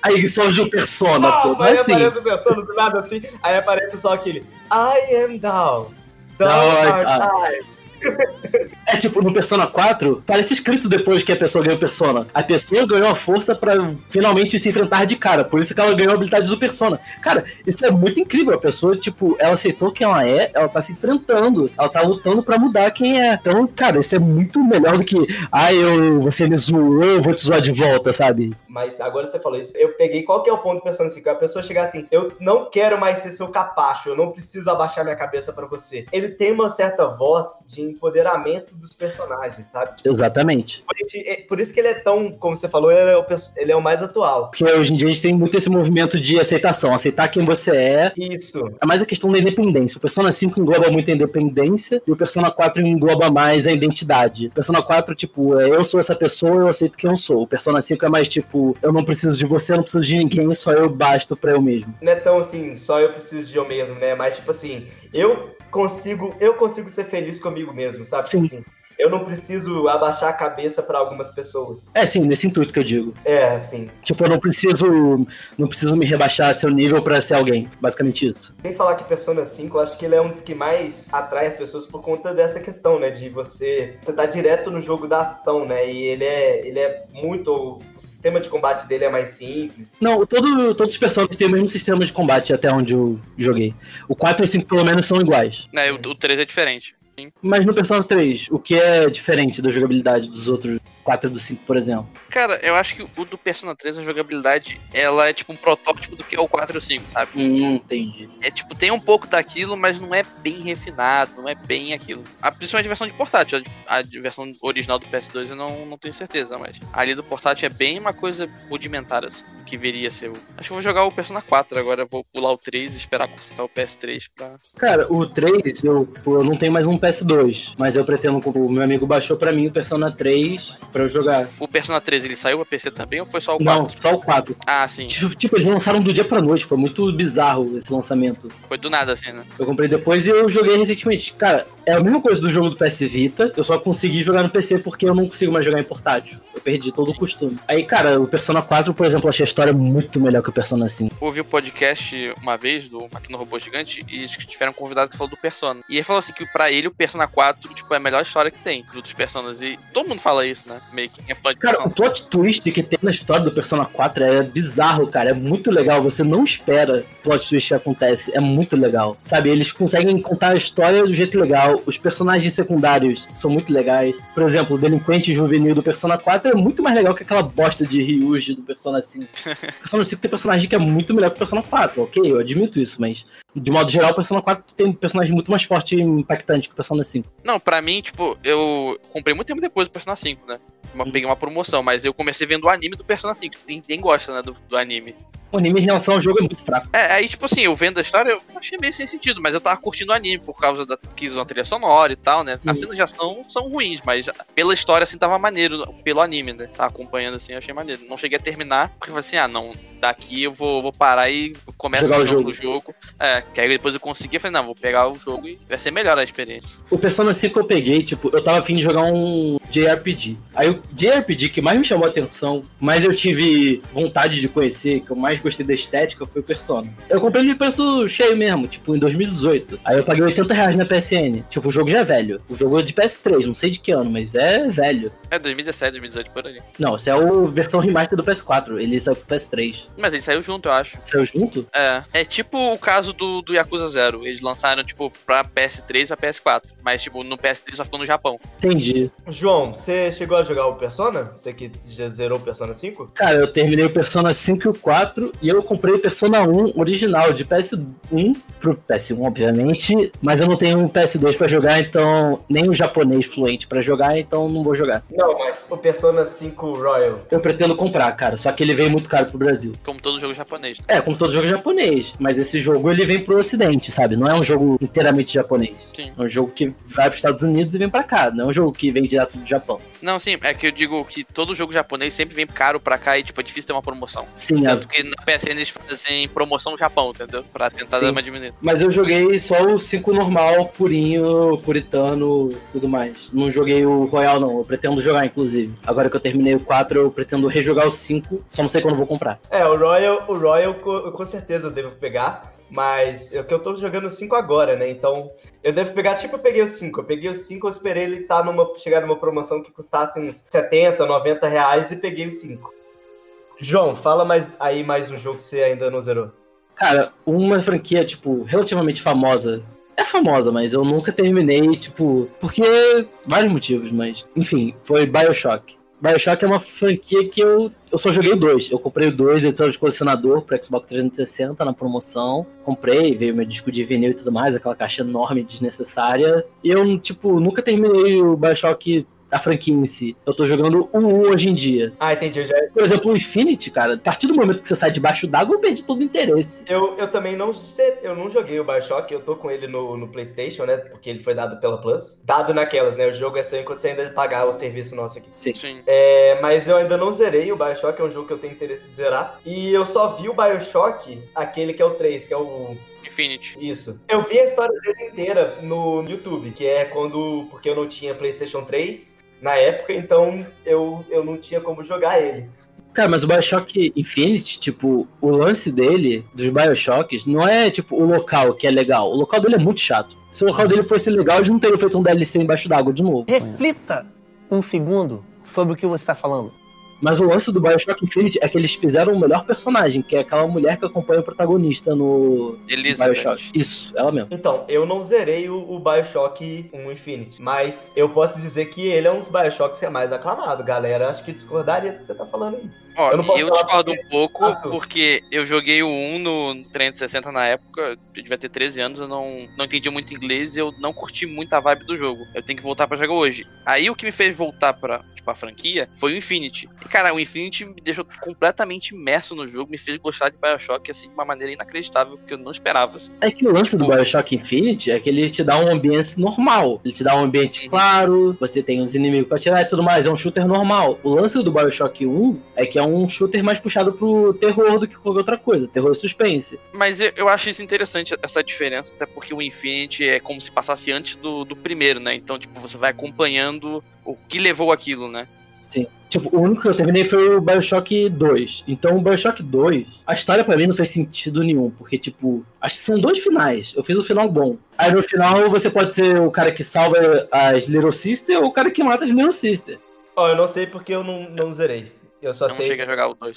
C: Aí surge o Persona, pô.
A: Aí
C: assim,
A: aparece o Persona do nada assim, aí aparece só aquele I am down. Down
C: Down
A: art
C: art
A: I.
C: É tipo, no Persona 4, parece escrito depois que a pessoa ganhou Persona. A pessoa ganhou a força pra finalmente se enfrentar de cara. Por isso que ela ganhou a habilidade do Persona. Cara, isso é muito incrível. A pessoa, tipo, ela aceitou quem ela é, ela tá se enfrentando, ela tá lutando pra mudar quem é. Então, cara, isso é muito melhor do que, ah, eu, você me zoou, eu vou te zoar de volta, sabe?
A: Mas agora você falou isso, eu peguei qual que é o ponto do Persona 5? A pessoa chegar assim, eu não quero mais ser seu capacho, eu não preciso abaixar minha cabeça pra você. Ele tem uma certa voz de empoderamento dos personagens, sabe?
C: Exatamente.
A: Por isso- é- que ele é tão, como você falou, ele é o, ele é o mais atual.
C: Porque hoje em dia a gente tem muito esse movimento de aceitação, aceitar quem você é.
A: Isso.
C: É mais a questão da independência. O Persona 5 engloba muito a independência e o Persona 4 engloba mais a identidade. O Persona 4, tipo, é, eu sou essa pessoa, eu aceito quem eu sou. O Persona 5 é mais tipo, eu não preciso de você, eu não preciso de ninguém, só eu basto pra eu mesmo.
A: Não é tão assim, só eu preciso de eu mesmo, né? Mas tipo assim, eu consigo, eu consigo ser feliz comigo mesmo, sabe?
C: Sim.
A: Assim, eu não preciso abaixar a cabeça pra algumas pessoas.
C: É, sim, nesse intuito que eu digo.
A: É, assim.
C: Tipo, eu não preciso, não preciso me rebaixar a seu nível pra ser alguém. Basicamente isso.
A: Sem falar que Persona 5, eu acho que ele é um dos que mais atrai as pessoas por conta dessa questão, né? De você. Você tá direto no jogo da ação, né? E ele é, ele é muito. O sistema de combate dele é mais simples.
C: Não, todo, todos os personagens têm o mesmo sistema de combate até onde eu joguei. O 4 e o 5 pelo menos são iguais.
B: É, o, o 3 é diferente.
C: Mas no Persona 3, o que é diferente da jogabilidade dos outros 4 e do 5, por exemplo?
B: Cara, eu acho que o do Persona 3, a jogabilidade, ela é tipo um protótipo do que é o 4 e o 5, sabe?
C: Hum, entendi.
B: É tipo, tem um pouco daquilo, mas não é bem refinado, não é bem aquilo. A, principalmente a versão de portátil, a, a versão original do PS2 eu não, não tenho certeza, mas ali do portátil é bem uma coisa rudimentar, assim, que viria a ser. o- Acho que eu vou jogar o Persona 4 agora, vou pular o 3 e esperar consertar o PS3 pra.
C: Cara, o 3, eu, eu não tenho mais um PS2, mas eu pretendo. O meu amigo baixou pra mim o Persona 3 pra eu jogar.
B: O Persona 3 ele saiu pra PC também ou foi só o 4?
C: Não, só o 4.
B: Ah, sim.
C: Tipo, eles lançaram do dia pra noite, foi muito bizarro esse lançamento.
B: Foi do nada, assim, né?
C: Eu comprei depois e eu joguei recentemente. Cara, é a mesma coisa do jogo do PS Vita, eu só consegui jogar no PC porque eu não consigo mais jogar em portátil. Eu perdi todo o costume. Aí, cara, o Persona 4, por exemplo, eu achei a história muito melhor que o Persona 5.
B: ouvi o podcast uma vez do Matando Robô Gigante e que tiveram um convidado que falou do Persona. E ele falou assim que pra ele Persona 4, tipo, é a melhor história que tem dos Personas. E todo mundo fala isso, né? Meio que é fã de
C: Cara, o
B: Persona.
C: plot twist que tem na história do Persona 4 é bizarro, cara. É muito legal. Você não espera o plot twist que acontece. É muito legal. Sabe, eles conseguem contar a história do jeito legal. Os personagens secundários são muito legais. Por exemplo, o delinquente juvenil do Persona 4 é muito mais legal que aquela bosta de Ryuji do Persona 5. Persona 5 tem personagem que é muito melhor que o Persona 4, ok? Eu admito isso, mas de modo geral, o Persona 4 tem um personagem muito mais forte e impactante que o Persona 5.
B: Não, pra mim, tipo, eu comprei muito tempo depois do Persona 5, né? Uma- Peguei uma promoção, mas eu comecei vendo o anime do Persona 5. Ninguém gosta, né, do, do anime.
C: O anime em relação ao jogo é muito fraco.
B: É, aí, tipo assim, eu vendo a história, eu achei meio sem sentido, mas eu tava curtindo o anime por causa da que usam a trilha sonora e tal, né? As cenas de ação são ruins, mas pela história, assim, tava maneiro, pelo anime, né? Tava acompanhando, assim, eu achei maneiro. Não cheguei a terminar, porque eu falei assim, ah, não, daqui eu vou, vou parar e começo
C: Jogar o jogo.
B: jogo. É, que aí depois eu consegui, eu falei, não, vou pegar o jogo e vai ser melhor a experiência.
C: O Persona 5 eu peguei, tipo, eu tava afim de jogar um JRPG. Aí o JRPG que mais me chamou a atenção, mais eu tive vontade de conhecer, que eu mais gostei da estética, foi o Persona. Eu comprei ele de preço cheio mesmo, tipo, em 2018. Aí eu paguei 80 reais na PSN. Tipo, o jogo já é velho. O jogo é de PS3, não sei de que ano, mas é velho.
B: É 2017, 2018, por ali.
C: Não, essa é a versão remaster do PS4. Ele saiu pro PS3.
B: Mas ele saiu junto, eu acho.
C: Saiu junto?
B: É, é tipo o caso do, do Yakuza Zero. Eles lançaram, tipo, pra PS3 e pra PS4. Mas, tipo, no PS3 só ficou no Japão.
C: Entendi.
A: João, você chegou a jogar o Persona? Você que já zerou o Persona 5?
C: Cara, eu terminei o Persona 5 e o 4 e eu comprei o Persona 1 original de PS1 pro PS1, obviamente, mas eu não tenho um PS2 pra jogar, então nem o japonês fluente pra jogar, então não vou jogar.
A: Não, mas o Persona 5 Royal.
C: Eu pretendo comprar, cara, só que ele veio muito caro pro Brasil.
B: Como todo jogo japonês.
C: É, como todo jogo japonês, mas esse jogo ele vem pro ocidente, sabe? Não é um jogo inteiramente japonês.
B: Sim.
C: É um jogo que vai pros Estados Unidos e vem pra cá, não é um jogo que vem direto do Japão.
B: Não, sim, é que eu digo que todo jogo japonês sempre vem caro pra cá e, tipo, é difícil ter uma promoção.
C: Sim, é.
B: Tanto que na PSN eles fazem promoção no Japão, entendeu? Pra tentar
C: Sim.
B: dar uma diminuída.
C: Mas eu joguei só o 5 normal, purinho, puritano, tudo mais. Não joguei o Royal, não. Eu pretendo jogar, inclusive. Agora que eu terminei o 4, eu pretendo rejogar o 5, só não sei quando eu vou comprar.
A: É, o Royal, o Royal co- com certeza eu devo pegar, mas é que eu tô jogando o 5 agora, né? Então, eu devo pegar, tipo, eu peguei o 5. Eu peguei o 5, eu esperei ele tá numa, chegar numa promoção que custasse uns 70, 90 reais e peguei o 5. João, fala mais aí mais um jogo que você ainda não zerou.
C: Cara, uma franquia, tipo, relativamente famosa. É famosa, mas eu nunca terminei, tipo, porque vários motivos, mas enfim, foi BioShock. BioShock é uma franquia que eu, eu só joguei dois. Eu comprei dois, edição de colecionador pro Xbox 360 na promoção. Comprei, veio meu disco de vinil e tudo mais, aquela caixa enorme desnecessária. E eu, tipo, nunca terminei o BioShock, a franquia em si. Eu tô jogando o 1 hoje em dia.
A: Ah, entendi. Eu, já,
C: Por exemplo, o Infinity, cara, a partir do momento que você sai debaixo d'água, eu perdi todo o interesse.
A: eu, eu também não sei, eu não joguei o Bioshock, eu tô com ele no, no Playstation, né? Porque ele foi dado pela Plus. Dado naquelas, né? O jogo é seu enquanto você ainda pagar o serviço nosso aqui.
C: Sim.
B: Sim.
A: É, mas eu ainda não zerei o Bioshock, é um jogo que eu tenho interesse de zerar. E eu só vi o Bioshock, aquele que é o 3, que é o.
B: Infinity.
A: Isso. Eu vi a história dele inteira no YouTube, que é quando. Porque eu não tinha PlayStation 3 na época, então eu, eu não tinha como jogar ele.
C: Cara, mas o Bioshock Infinite, tipo, o lance dele, dos Bioshocks, não é, tipo, o local que é legal. O local dele é muito chato. Se o local dele fosse legal, eles não teriam feito um DLC embaixo d'água de novo.
I: Reflita um segundo sobre o que você está falando.
C: Mas o lance do Bioshock Infinite é que eles fizeram o melhor personagem, que é aquela mulher que acompanha o protagonista no
B: Elizabeth.
C: Bioshock. Isso, ela mesmo.
A: Então, eu não zerei o, o Bioshock 1 Infinite, mas eu posso dizer que ele é um dos Bioshocks que é mais aclamado. Galera, acho que discordaria do que você tá falando aí.
B: Ó,
A: Eu
B: eu discordo um pouco,
A: Ah,
B: porque eu joguei o 1 no 360 na época, eu devia ter 13 anos, eu não, não entendi muito inglês e eu não curti muito a vibe do jogo. Eu tenho que voltar pra jogar hoje. Aí o que me fez voltar pra, tipo, a franquia foi o Infinity. E, cara, o Infinity me deixou completamente imerso no jogo, me fez gostar de Bioshock, assim, de uma maneira inacreditável, que eu não esperava, assim.
C: É que o lance do Bioshock Infinite é que ele te dá um ambiente normal. Ele te dá um ambiente claro, você tem os inimigos pra tirar e tudo mais. É um shooter normal. O lance do Bioshock 1 é que é um shooter mais puxado pro terror do que qualquer outra coisa. Terror e suspense.
B: Mas eu, eu acho isso interessante, essa diferença, até porque o Infinity é como se passasse antes do, do primeiro, né? Então, tipo, você vai acompanhando o que levou aquilo, né?
C: Sim. Tipo, o único que eu terminei foi o Bioshock 2. Então, o Bioshock 2, a história pra mim não fez sentido nenhum, porque, tipo, acho que são dois finais. Eu fiz o final bom. Aí no final você pode ser o cara que salva as Little Sister ou o cara que mata as Little Sister.
A: Ó, eu não sei porque eu não, não zerei. Eu só
B: Eu não
A: sei.
B: cheguei a jogar o 2.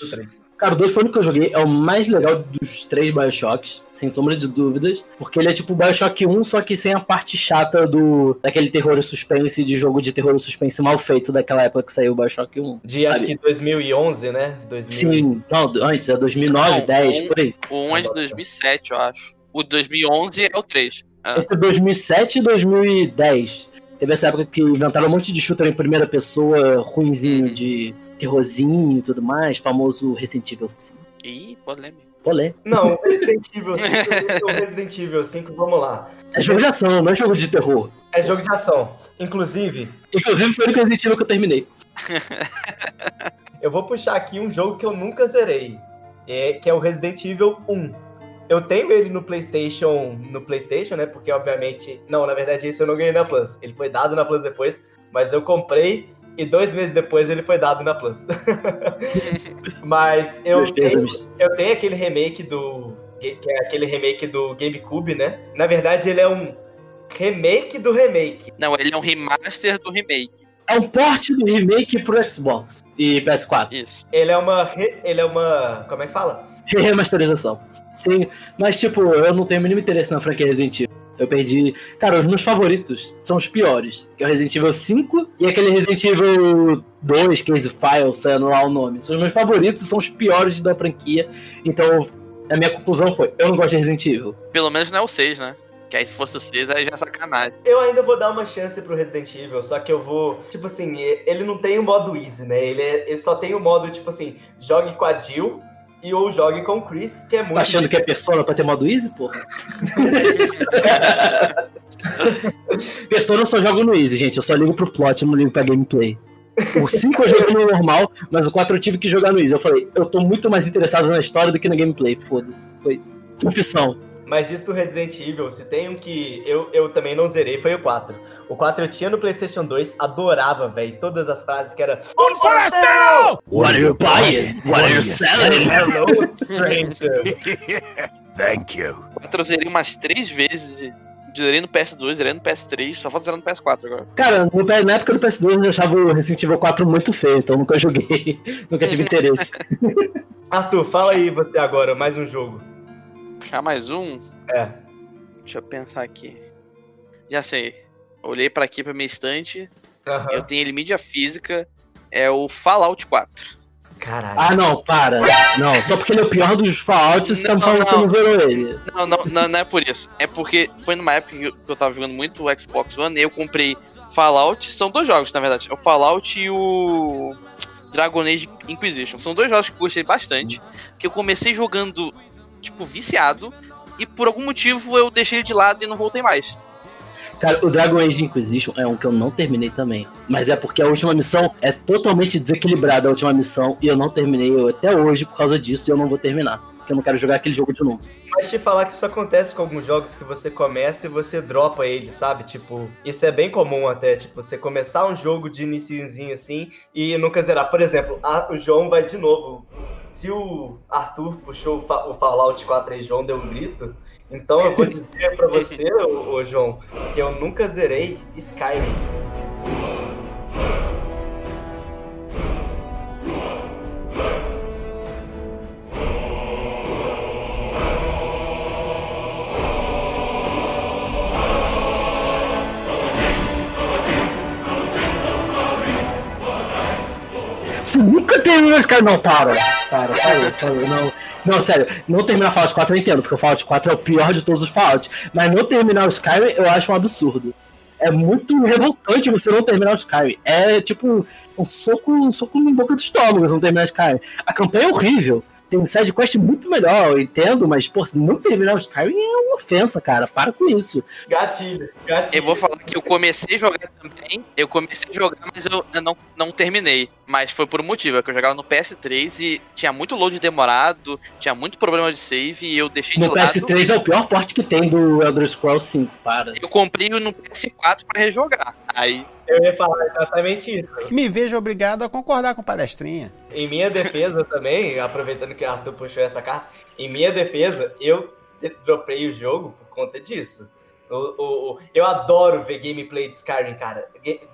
C: Cara, o 2 foi o único que eu joguei, é o mais legal dos três Bioshocks, sem sombra de dúvidas, porque ele é tipo o Bioshock 1, só que sem a parte chata do daquele terror e suspense, de jogo de terror e suspense mal feito daquela época que saiu o Bioshock 1.
A: De acho
C: sabe?
A: que 2011, né? 2000.
C: Sim, não, antes, é 2009,
B: Não,
C: 10,
B: um-
C: por aí.
B: O 1 é de 2007, eu acho. O 2011 é o 3. Ah,
C: Entre 2007 e 2010. Teve essa época que inventaram um monte de shooter em primeira pessoa, ruinzinho
B: Uhum.
C: de terrorzinho e tudo mais, famoso Resident Evil 5.
B: Ih, polêmica.
C: Polé.
A: Não, Resident Evil 5, o Resident Evil 5, vamos lá.
C: É jogo de ação, não é jogo de terror.
A: É jogo de ação. Inclusive,
C: Inclusive foi o único Resident Evil que eu terminei.
A: eu vou puxar aqui um jogo que eu nunca zerei, é, que é o Resident Evil 1. Eu tenho ele no PlayStation, no PlayStation, né? Porque obviamente, não, na verdade esse eu não ganhei na Plus. Ele foi dado na Plus depois, mas eu comprei e dois meses depois ele foi dado na Plus. mas eu
C: Meus
A: tenho, eu tenho aquele remake do que é aquele remake do GameCube, né? Na verdade ele é um remake do remake.
B: Não, ele é um remaster do remake.
C: É um porte do remake pro Xbox e PS4.
B: Isso.
A: Ele é uma re- ele é uma, como é que fala?
C: Remasterização. Sim, mas tipo, eu não tenho o mínimo interesse na franquia Resident Evil. Eu perdi. Cara, os meus favoritos são os piores. Que é o Resident Evil 5 e aquele Resident Evil 2, Case File, sendo lá o nome. São os meus favoritos, são os piores da franquia. Então, a minha conclusão foi: eu não gosto de Resident Evil.
B: Pelo menos não é o 6, né? Que aí se fosse o 6, aí já é sacanagem.
A: Eu ainda vou dar uma chance pro Resident Evil, só que eu vou. Tipo assim, ele não tem o modo easy, né? Ele, é- ele só tem o modo, tipo assim, jogue com a Jill e ou jogue com o Chris, que é muito.
C: Tá achando que é Persona pra ter modo easy, porra? Persona eu só jogo no easy, gente. Eu só ligo pro plot, eu não ligo pra gameplay. O 5 eu joguei no normal, mas o 4 eu tive que jogar no easy. Eu falei, eu tô muito mais interessado na história do que na gameplay. Foda-se. Foi isso. Confissão.
A: Mas disso do Resident Evil, se tem um que eu, eu também não zerei, foi o 4. O 4 eu tinha no PlayStation 2, adorava, velho. Todas as frases que era. Um forasteiro!
C: What are you buying? What are you selling?
A: Hello, stranger!
D: Thank you.
B: 4 eu zerei umas 3 vezes. Zerei no PS2, zerei no PS3, só falta zerar no PS4 agora.
C: Cara, no, na época do PS2 eu achava o Resident Evil 4 muito feio, então nunca joguei. nunca tive interesse.
A: Arthur, fala aí você agora, mais um jogo.
B: Puxar mais um?
A: É.
B: Deixa eu pensar aqui. Já sei. Olhei pra aqui pra minha estante.
A: Aham.
B: Eu tenho ele mídia física. É o Fallout 4.
A: Caralho.
C: Ah, não, para. Não, só porque ele é o pior dos Fallout, você tá me
B: Não,
C: falando que você
B: não.
C: não zerou ele.
B: Não, não, não, não é por isso. É porque foi numa época que eu- que eu tava jogando muito o Xbox One e eu comprei Fallout. São dois jogos, na verdade. É o Fallout e o Dragon Age Inquisition. São dois jogos que eu gostei bastante. Que eu comecei jogando, tipo, viciado. E por algum motivo eu deixei ele de lado e não voltei mais.
C: Cara, o Dragon Age Inquisition é um que eu não terminei também. Mas é porque a última missão é totalmente desequilibrada, a última missão, e eu não terminei eu, até hoje por causa disso, e eu não vou terminar. Porque eu não quero jogar aquele jogo de novo.
A: Mas te falar que isso acontece com alguns jogos que você começa e você dropa ele, sabe? Tipo, isso é bem comum até, tipo, você começar um jogo de iniciozinho assim e nunca zerar. Por exemplo, a- o João vai de novo. Se o Arthur puxou o, Fa- o Fallout 4 e João deu um grito, então eu vou dizer pra você, ô, ô, João, que eu nunca zerei Skyrim.
C: Terminou esse cara. Não, para. Para, parou, parou. Não, não, sério, não terminar Fallout 4 eu entendo, porque o Fallout 4 é o pior de todos os Fallout. Mas não terminar o Skyrim eu acho um absurdo. É muito revoltante você não terminar o Skyrim. É tipo um soco, um soco na boca do estômago você não terminar o Skyrim. A campanha é horrível. Tem um side quest muito melhor, eu entendo, mas, pô, se não terminar o Skyrim é uma ofensa, cara. Para com isso.
A: Gatilho, gatilho.
B: Eu vou falar que eu comecei a jogar também. Eu comecei a jogar, mas eu, eu não, não terminei. Mas foi por um motivo, é que eu jogava no PS3 e tinha muito load demorado, tinha muito problema de save e eu deixei
C: No
B: de lado.
C: PS3 é o pior porte que tem do Elder Scrolls 5, para.
B: Eu comprei no PS4 pra rejogar. Aí
A: Eu ia falar exatamente isso.
J: Me vejo obrigado a concordar com palestrinha.
A: Em minha defesa também, aproveitando que o Arthur puxou essa carta, em minha defesa, eu dropei o jogo por conta disso. O- o- eu adoro ver gameplay de Skyrim, cara.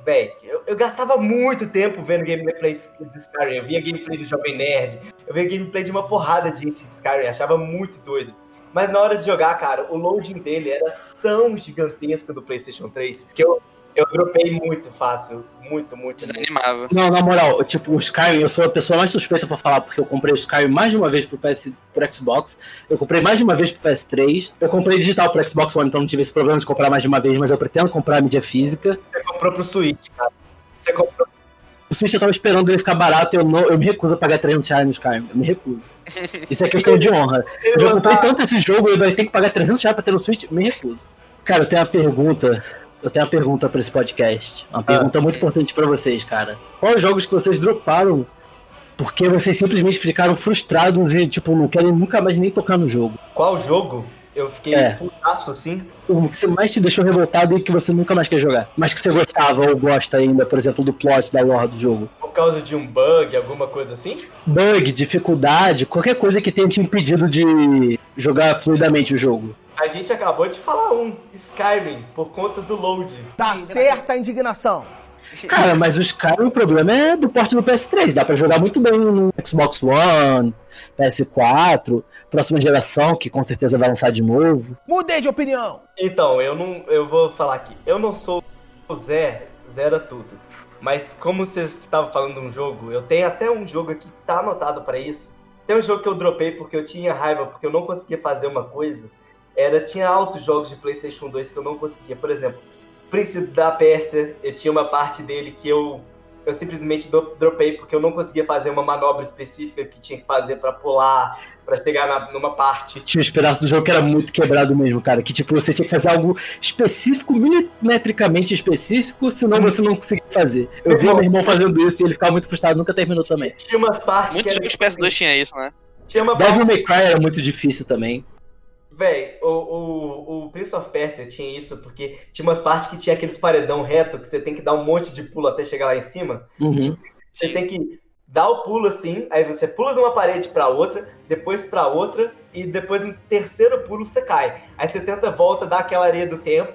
A: Véi, eu, eu gastava muito tempo vendo gameplay de, de Skyrim. Eu via gameplay do Jovem Nerd, eu via gameplay de uma porrada de gente de Skyrim, achava muito doido. Mas na hora de jogar, cara, o loading dele era tão gigantesco do PlayStation 3 que eu, eu dropei muito fácil. Muito, muito.
B: desanimava.
C: Não, na moral, tipo, o Skyrim, eu sou a pessoa mais suspeita pra falar, porque eu comprei o Skyrim mais de uma vez pro, PS, pro Xbox, eu comprei mais de uma vez pro PS3, eu comprei digital pro Xbox One, então não tive esse problema de comprar mais de uma vez, mas eu pretendo comprar a mídia física.
A: Você comprou pro Switch, cara. Você comprou
C: O Switch eu tava esperando ele ficar barato, eu, não, eu me recuso a pagar 300 reais no Skyrim, eu me recuso. Isso é questão de honra. Eu já comprei tanto esse jogo, eu tenho que pagar 300 reais pra ter no Switch, me recuso. Cara, eu tenho uma pergunta. Eu tenho uma pergunta pra esse podcast. Uma pergunta muito importante pra vocês, cara. Quais jogos que vocês droparam porque vocês simplesmente ficaram frustrados e, tipo, não querem nunca mais nem tocar no jogo?
A: Qual jogo? Eu fiquei
C: É.
A: putaço assim.
C: O que você mais te deixou revoltado e que você nunca mais quer jogar? Mas que você gostava ou gosta ainda, por exemplo, do plot da lore do jogo?
A: Por causa de um bug, alguma coisa assim?
C: Bug, dificuldade, qualquer coisa que tenha te impedido de jogar fluidamente o jogo.
A: A gente acabou de falar um, Skyrim, por conta do load.
K: Tá certa a indignação.
C: Cara, mas o Skyrim, o problema é do porte do PS3. Dá pra jogar muito bem no Xbox One, PS4, próxima geração, que com certeza vai lançar de novo.
K: Mudei de opinião.
A: Então, eu não. Eu vou falar aqui. Eu não sou o Zé, zera tudo. Mas como você estava falando de um jogo, eu tenho até um jogo aqui que tá anotado pra isso. Tem um jogo que eu dropei porque eu tinha raiva, porque eu não conseguia fazer uma coisa, era tinha altos jogos de PlayStation 2 que eu não conseguia. Por exemplo, Príncipe da Pérsia, eu tinha uma parte dele que eu eu simplesmente do- dropei porque eu não conseguia fazer uma manobra específica que tinha que fazer pra pular, pra chegar na- numa parte.
C: Tinha os pedaços do jogo que era muito quebrado mesmo, cara. Que tipo, você tinha que fazer algo específico, milimetricamente específico, senão você não conseguia fazer. Eu vi meu irmão fazendo isso e ele ficava muito frustrado, nunca terminou também.
A: Tinha umas partes
B: Muitos jogos PS2 tinha isso, né?
A: Tinha uma
C: Devil
A: parte
C: May Cry era muito difícil também.
A: Véi, o, o, o Prince of Persia tinha isso porque tinha umas partes que tinha aqueles paredão reto que você tem que dar um monte de pulo até chegar lá em cima.
C: Uhum.
A: Você tem que dar o pulo assim, aí você pula de uma parede pra outra, depois pra outra e depois no terceiro pulo você cai. Aí você tenta volta, dá aquela areia do tempo,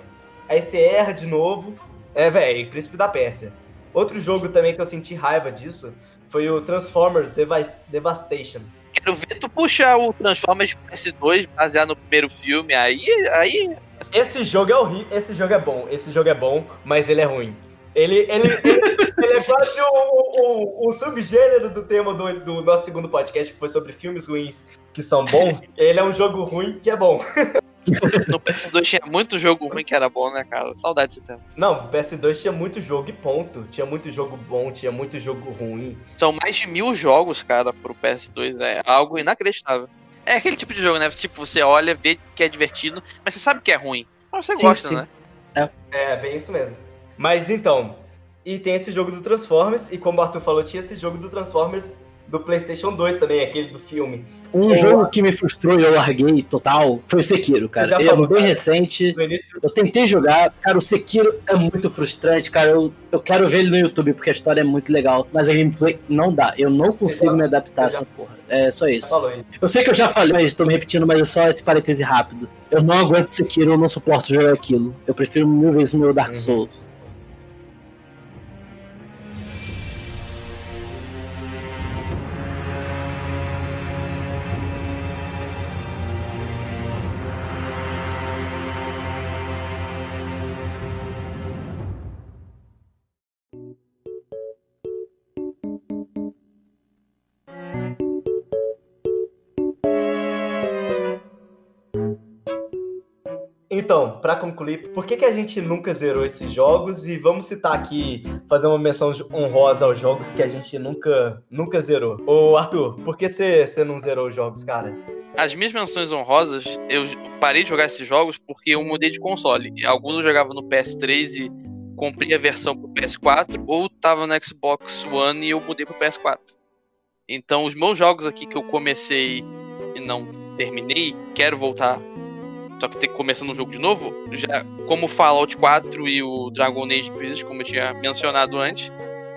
A: aí você erra de novo. É, véi, Príncipe da Pérsia. Outro jogo também que eu senti raiva disso foi o Transformers Devas- Devastation.
B: Quero ver tu puxar o Transformers de PS2 baseado no primeiro filme, aí. aí
A: Esse jogo é horrível, esse jogo é bom, esse jogo é bom, mas ele é ruim. Ele, ele, ele, ele é quase o, o, o subgênero do tema do, do nosso segundo podcast, que foi sobre filmes ruins que são bons. Ele é um jogo ruim que é bom.
B: no PS2 tinha muito jogo ruim que era bom, né, cara? Saudade desse tempo.
A: Não, o PS2 tinha muito jogo e ponto. Tinha muito jogo bom, tinha muito jogo ruim.
B: São mais de mil jogos, cara, pro PS2. É algo inacreditável. É aquele tipo de jogo, né? Tipo, você olha, vê que é divertido, mas você sabe que é ruim. Mas você
A: Sim,
B: gosta,
A: sim.
B: né?
A: É, bem isso mesmo. Mas então, e tem esse jogo do Transformers, e como o Arthur falou, tinha esse jogo do Transformers do PlayStation 2 também, aquele do filme.
C: Um
A: Eu-
C: jogo que me frustrou e eu larguei total foi o Sekiro, cara. Ele é
A: falou,
C: bem
A: cara.
C: recente. Eu tentei jogar, cara, o Sekiro é muito frustrante, cara. Eu, eu quero ver ele no YouTube porque a história é muito legal, mas a gameplay não dá. Eu não consigo me adaptar a essa porra. É só isso. Eu sei que eu já falei, mas tô me repetindo, mas é só esse parêntese rápido. Eu não aguento Sekiro, eu não suporto jogar aquilo. Eu prefiro mil vezes o meu Dark Souls.
A: Então, pra concluir, por que, que a gente nunca zerou esses jogos? E vamos citar aqui, fazer uma menção honrosa aos jogos que a gente nunca, nunca zerou. Ô, Arthur, por que você não zerou os jogos, cara?
B: As minhas menções honrosas, eu parei de jogar esses jogos porque eu mudei de console. Alguns eu jogava no PS3 e comprei a versão pro PS4 ou tava no Xbox One e eu mudei pro PS4. Então os meus jogos aqui que eu comecei e não terminei, quero voltar. Só que ter que começar um jogo de novo, já como o Fallout 4 e o Dragon Age Inquisition, como eu tinha mencionado antes,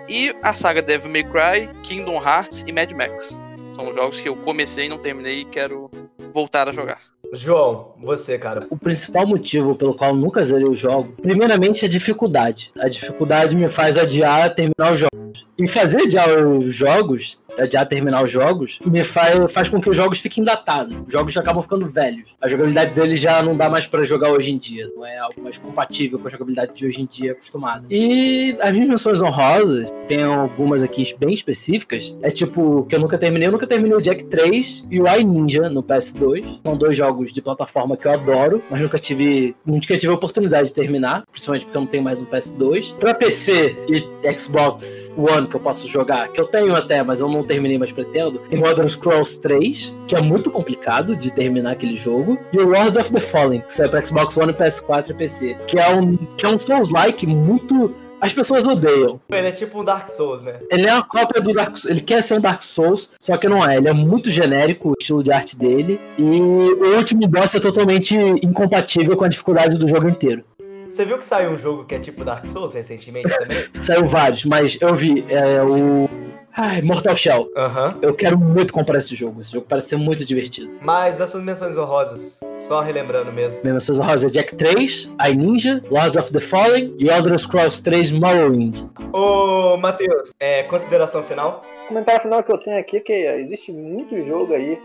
B: e a saga Devil May Cry, Kingdom Hearts e Mad Max. São jogos que eu comecei, não terminei e quero voltar a jogar.
A: João, você, cara.
C: O principal motivo pelo qual eu nunca zerei o jogo, primeiramente, é a dificuldade. A dificuldade me faz adiar terminar os jogos. E fazer adiar os jogos, adiar terminar os jogos, me faz, faz com que os jogos fiquem datados. Os jogos já acabam ficando velhos. A jogabilidade deles já não dá mais pra jogar hoje em dia. Não é algo mais compatível com a jogabilidade de hoje em dia acostumada. E as minhas menções honrosas, tem algumas aqui bem específicas. É tipo, que eu nunca terminei. Eu nunca terminei o Jack 3 e o iNinja no PS2. São dois jogos de plataforma que eu adoro, mas nunca tive, nunca tive a oportunidade de terminar, principalmente porque eu não tenho mais um PS2. Pra PC e Xbox One que eu posso jogar, que eu tenho até, mas eu não terminei, mas pretendo, tem o Elder Scrolls 3, que é muito complicado de terminar aquele jogo, e o Lords of the Fallen, que sai pra Xbox One, PS4 e PC, que é um, que é um Souls-like muito as pessoas odeiam.
A: Ele é tipo um Dark Souls, né?
C: Ele é uma cópia do Dark Souls. Ele quer ser um Dark Souls, só que não é. Ele é muito genérico, o estilo de arte dele. E o último boss é totalmente incompatível com a dificuldade do jogo inteiro.
A: Você viu que saiu um jogo que é tipo Dark Souls recentemente também?
C: Saiu vários, mas eu vi é, o. Ai, Mortal Shell.
A: Aham.
C: Eu quero muito comprar esse jogo. Esse jogo parece ser muito divertido.
A: Mas das suas menções honrosas, só relembrando mesmo.
C: Minha menções honrosas é Jack 3, iNinja, Lords of the Fallen e Elder Scrolls 3 Morrowind.
A: Ô, Matheus, é, consideração final?
E: O comentário final que eu tenho aqui é que existe muito jogo aí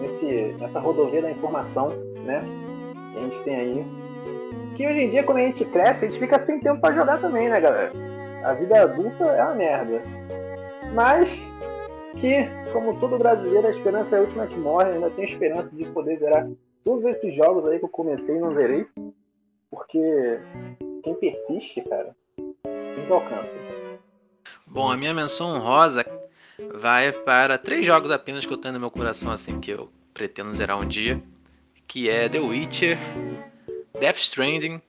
E: nesse, nessa rodovia da informação, né? Que a gente tem aí. Que hoje em dia, quando a gente cresce, a gente fica sem tempo pra jogar também, né, galera? A vida adulta é uma merda. Mas que, como todo brasileiro, a esperança é a última que morre. Eu ainda tenho esperança de poder zerar todos esses jogos aí que eu comecei e não zerei. Porque quem persiste, cara, sempre alcança.
F: Bom, a minha menção honrosa vai para três jogos apenas que eu tenho no meu coração, assim, que eu pretendo zerar um dia. Que é The Witcher, Death Stranding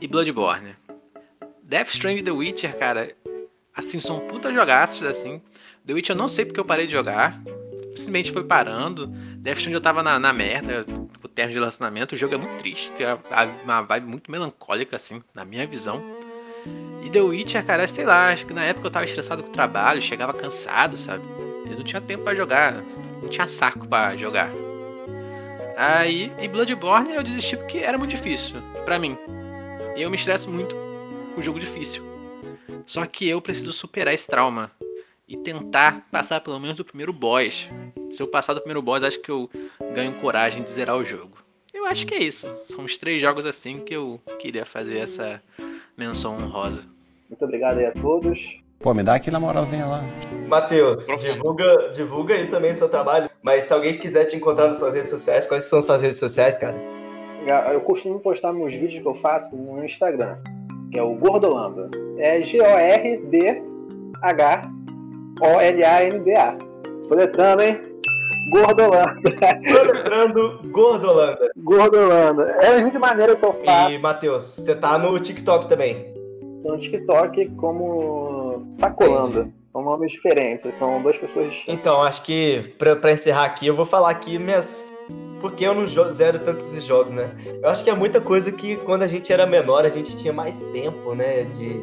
F: e Bloodborne. Death Stranding The Witcher, cara, assim, são puta jogaços, assim. The Witcher eu não sei porque eu parei de jogar. Simplesmente foi parando. Death Stranding eu tava na, na merda, o termo de lançamento. O jogo é muito triste, tem a- uma vibe muito melancólica, assim, na minha visão. E The Witcher, cara, sei lá, acho que na época eu tava estressado com o trabalho, chegava cansado, sabe? Eu não tinha tempo pra jogar, não tinha saco pra jogar. Aí, em Bloodborne eu desisti porque era muito difícil pra mim. E eu me estresso muito com jogo difícil. Só que eu preciso superar esse trauma e tentar passar pelo menos do primeiro boss. Se eu passar do primeiro boss, acho que eu ganho coragem de zerar o jogo. Eu acho que é isso. São os três jogos assim que eu queria fazer essa menção honrosa.
E: Muito obrigado aí a todos.
J: Pô, me dá aquela moralzinha lá.
A: Matheus, divulga, divulga aí também o seu trabalho. Mas se alguém quiser te encontrar nas suas redes sociais, quais são suas redes sociais, cara?
E: Eu costumo postar meus vídeos que eu faço no Instagram, que é o Gordolanda. É G-O-R-D-H-O-L-A-N-D-A. Soletrando, hein? Gordolanda.
A: Soletrando Gordolanda.
E: Gordolanda. É vídeo maneira que eu faço.
A: E, Matheus, você tá no TikTok também.
E: no TikTok como Sacolanda. São nomes diferentes, são duas pessoas distintas.
A: Então, acho que pra, pra encerrar aqui, eu vou falar aqui minhas. Porque eu não zero tantos esses jogos, né? Eu acho que é muita coisa que quando a gente era menor, a gente tinha mais tempo, né? De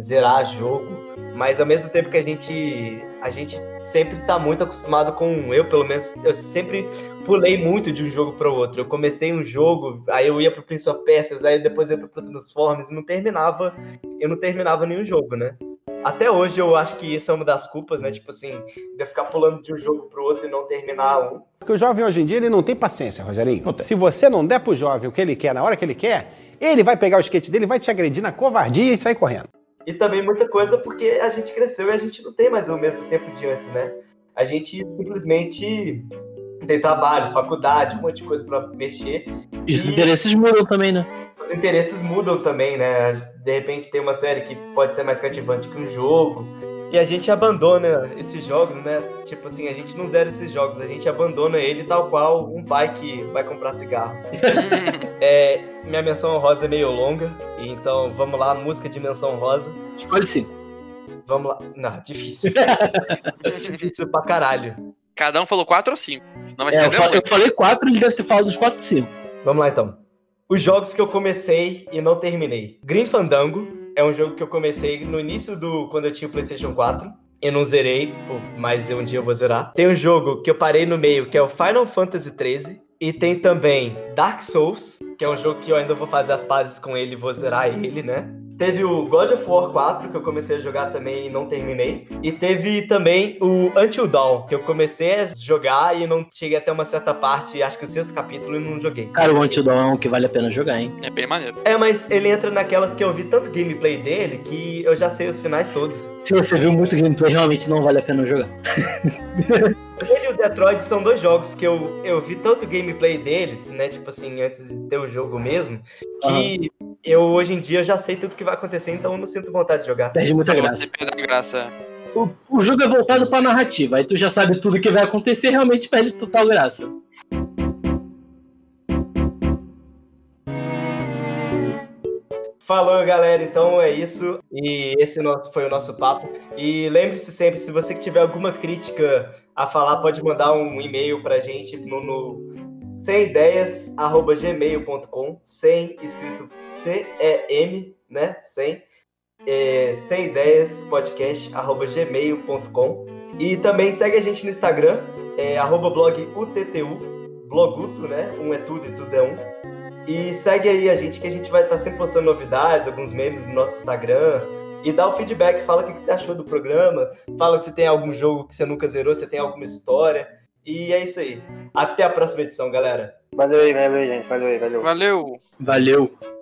A: zerar jogo. Mas ao mesmo tempo que a gente. A gente sempre tá muito acostumado com. Eu, pelo menos, eu sempre pulei muito de um jogo para o outro. Eu comecei um jogo, aí eu ia pro Prince of Persia, aí depois eu ia pro Transformers não terminava. Eu não terminava nenhum jogo, né? Até hoje eu acho que isso é uma das culpas, né? Tipo assim, de ficar pulando de um jogo pro outro e não terminar um.
J: Porque o jovem hoje em dia ele não tem paciência, Rogerinho. Se você não der pro jovem o que ele quer na hora que ele quer, ele vai pegar o skate dele, vai te agredir na covardia e sair correndo.
A: E também muita coisa porque a gente cresceu e a gente não tem mais o mesmo tempo de antes, né? A gente simplesmente tem trabalho, faculdade, um monte de coisa pra mexer.
C: E os interesses mudam também, né?
A: Os interesses mudam também, né? De repente tem uma série que pode ser mais cativante que um jogo. E a gente abandona esses jogos, né? Tipo assim, a gente não zera esses jogos, a gente abandona ele tal qual um pai que vai comprar cigarro. É, minha menção rosa é meio longa, então vamos lá, música de menção rosa.
L: Escolhe cinco.
A: Vamos lá. Não, difícil. difícil pra caralho.
B: Cada um falou quatro ou cinco. Senão vai
L: É,
B: ser
L: eu, fa-
B: muito.
L: eu falei quatro, ele deve ter falado dos quatro, cinco.
A: Vamos lá então. Os jogos que eu comecei e não terminei. Green Fandango é um jogo que eu comecei no início do. quando eu tinha o PlayStation 4. Eu não zerei, mas um dia eu vou zerar. Tem um jogo que eu parei no meio, que é o Final Fantasy XIII. E tem também Dark Souls, que é um jogo que eu ainda vou fazer as pazes com ele e vou zerar ele, né? Teve o God of War 4, que eu comecei a jogar também e não terminei. E teve também o Until Dawn, que eu comecei a jogar e não cheguei até uma certa parte, acho que o sexto capítulo, e não joguei.
L: Cara, o Antidon é um que vale a pena jogar, hein?
B: É bem maneiro.
A: É, mas ele entra naquelas que eu vi tanto gameplay dele que eu já sei os finais todos.
L: Se você viu muito gameplay, realmente não vale a pena jogar.
A: Ele e o Detroit são dois jogos que eu, eu vi tanto gameplay deles, né? Tipo assim, antes de ter o jogo mesmo, que eu hoje em dia já sei tudo que vai acontecer, então eu não sinto vontade de jogar.
L: Perde muita graça.
B: Você perde a graça.
L: O, o jogo é voltado pra narrativa, aí tu já sabe tudo que vai acontecer, realmente perde total graça.
A: Falou, galera. Então é isso. E esse nosso foi o nosso papo. E lembre-se sempre, se você tiver alguma crítica a falar, pode mandar um e-mail pra gente no, no semideias@gmail.com, sem escrito C E M, né? Sem é, sem ideias e também segue a gente no Instagram é, arroba blog UTTU bloguto, né? Um é tudo e tudo é um. E segue aí a gente que a gente vai estar sempre postando novidades, alguns memes no nosso Instagram. E dá o feedback, fala o que que você achou do programa, fala se tem algum jogo que você nunca zerou, se tem alguma história. E é isso aí. Até a próxima edição, galera.
E: Valeu aí, valeu aí, gente. Valeu aí, valeu.
B: Valeu.
L: Valeu.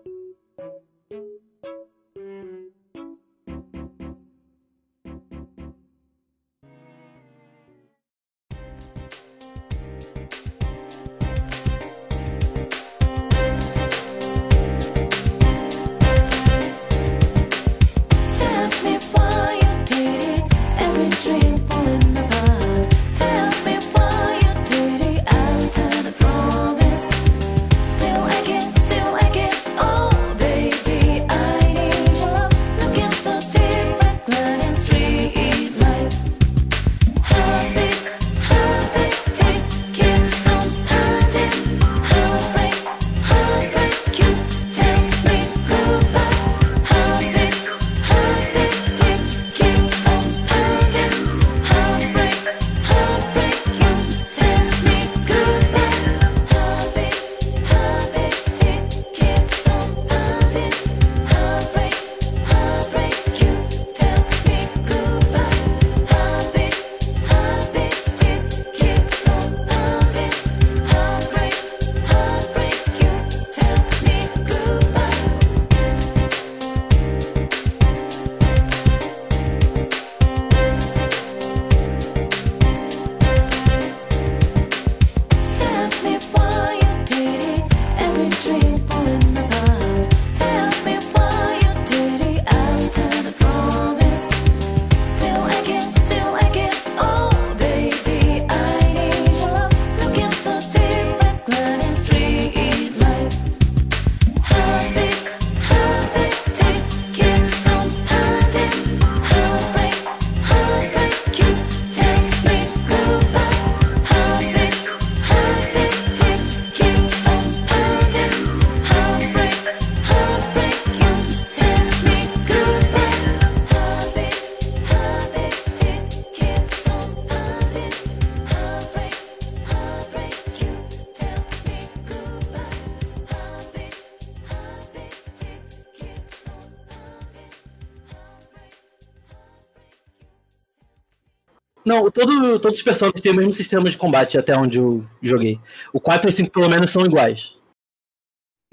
L: Não, todo, todos os personagens têm o mesmo sistema de combate até onde eu joguei. O 4 e o 5 pelo menos são iguais.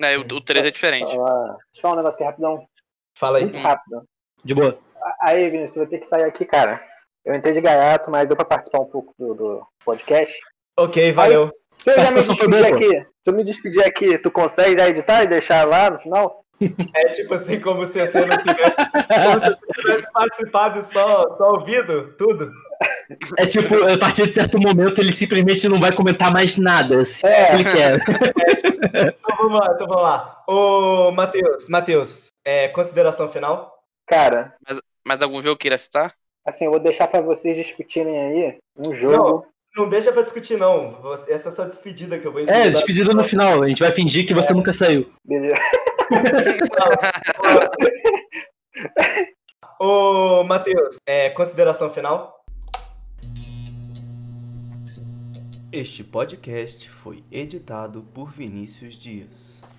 B: É, o, o 3 é diferente.
E: Ah, deixa eu falar um negócio aqui rapidão.
A: Fala aí.
E: Muito rápido.
L: De boa.
E: Aí, Vinícius, eu vou ter que sair aqui, cara. Eu entrei de gaiato, mas deu pra participar um pouco do, do podcast.
A: Ok, valeu.
E: Mas, se eu já me despedir
L: pô.
E: aqui, se eu me despedir aqui, tu consegue já editar e deixar lá no final?
A: É tipo assim, como se você não tivesse, como se você tivesse participado só, só ouvido tudo.
C: É tipo, a partir de certo momento ele simplesmente não vai comentar mais nada. Se
E: É.
C: ele quer.
A: Então vamos lá, então vamos lá. Ô, Matheus, Matheus, é, consideração final?
E: Cara,
B: Mas, mas algum jogo queira citar?
E: assim, eu vou deixar pra vocês discutirem aí um jogo.
A: Não deixa pra discutir, não. Essa é a sua despedida que eu vou ensinar.
C: É, despedida no final. A gente vai fingir que você nunca saiu.
E: Beleza.
A: Ô, Matheus, é, consideração final?
M: Este podcast foi editado por Vinícius Dias.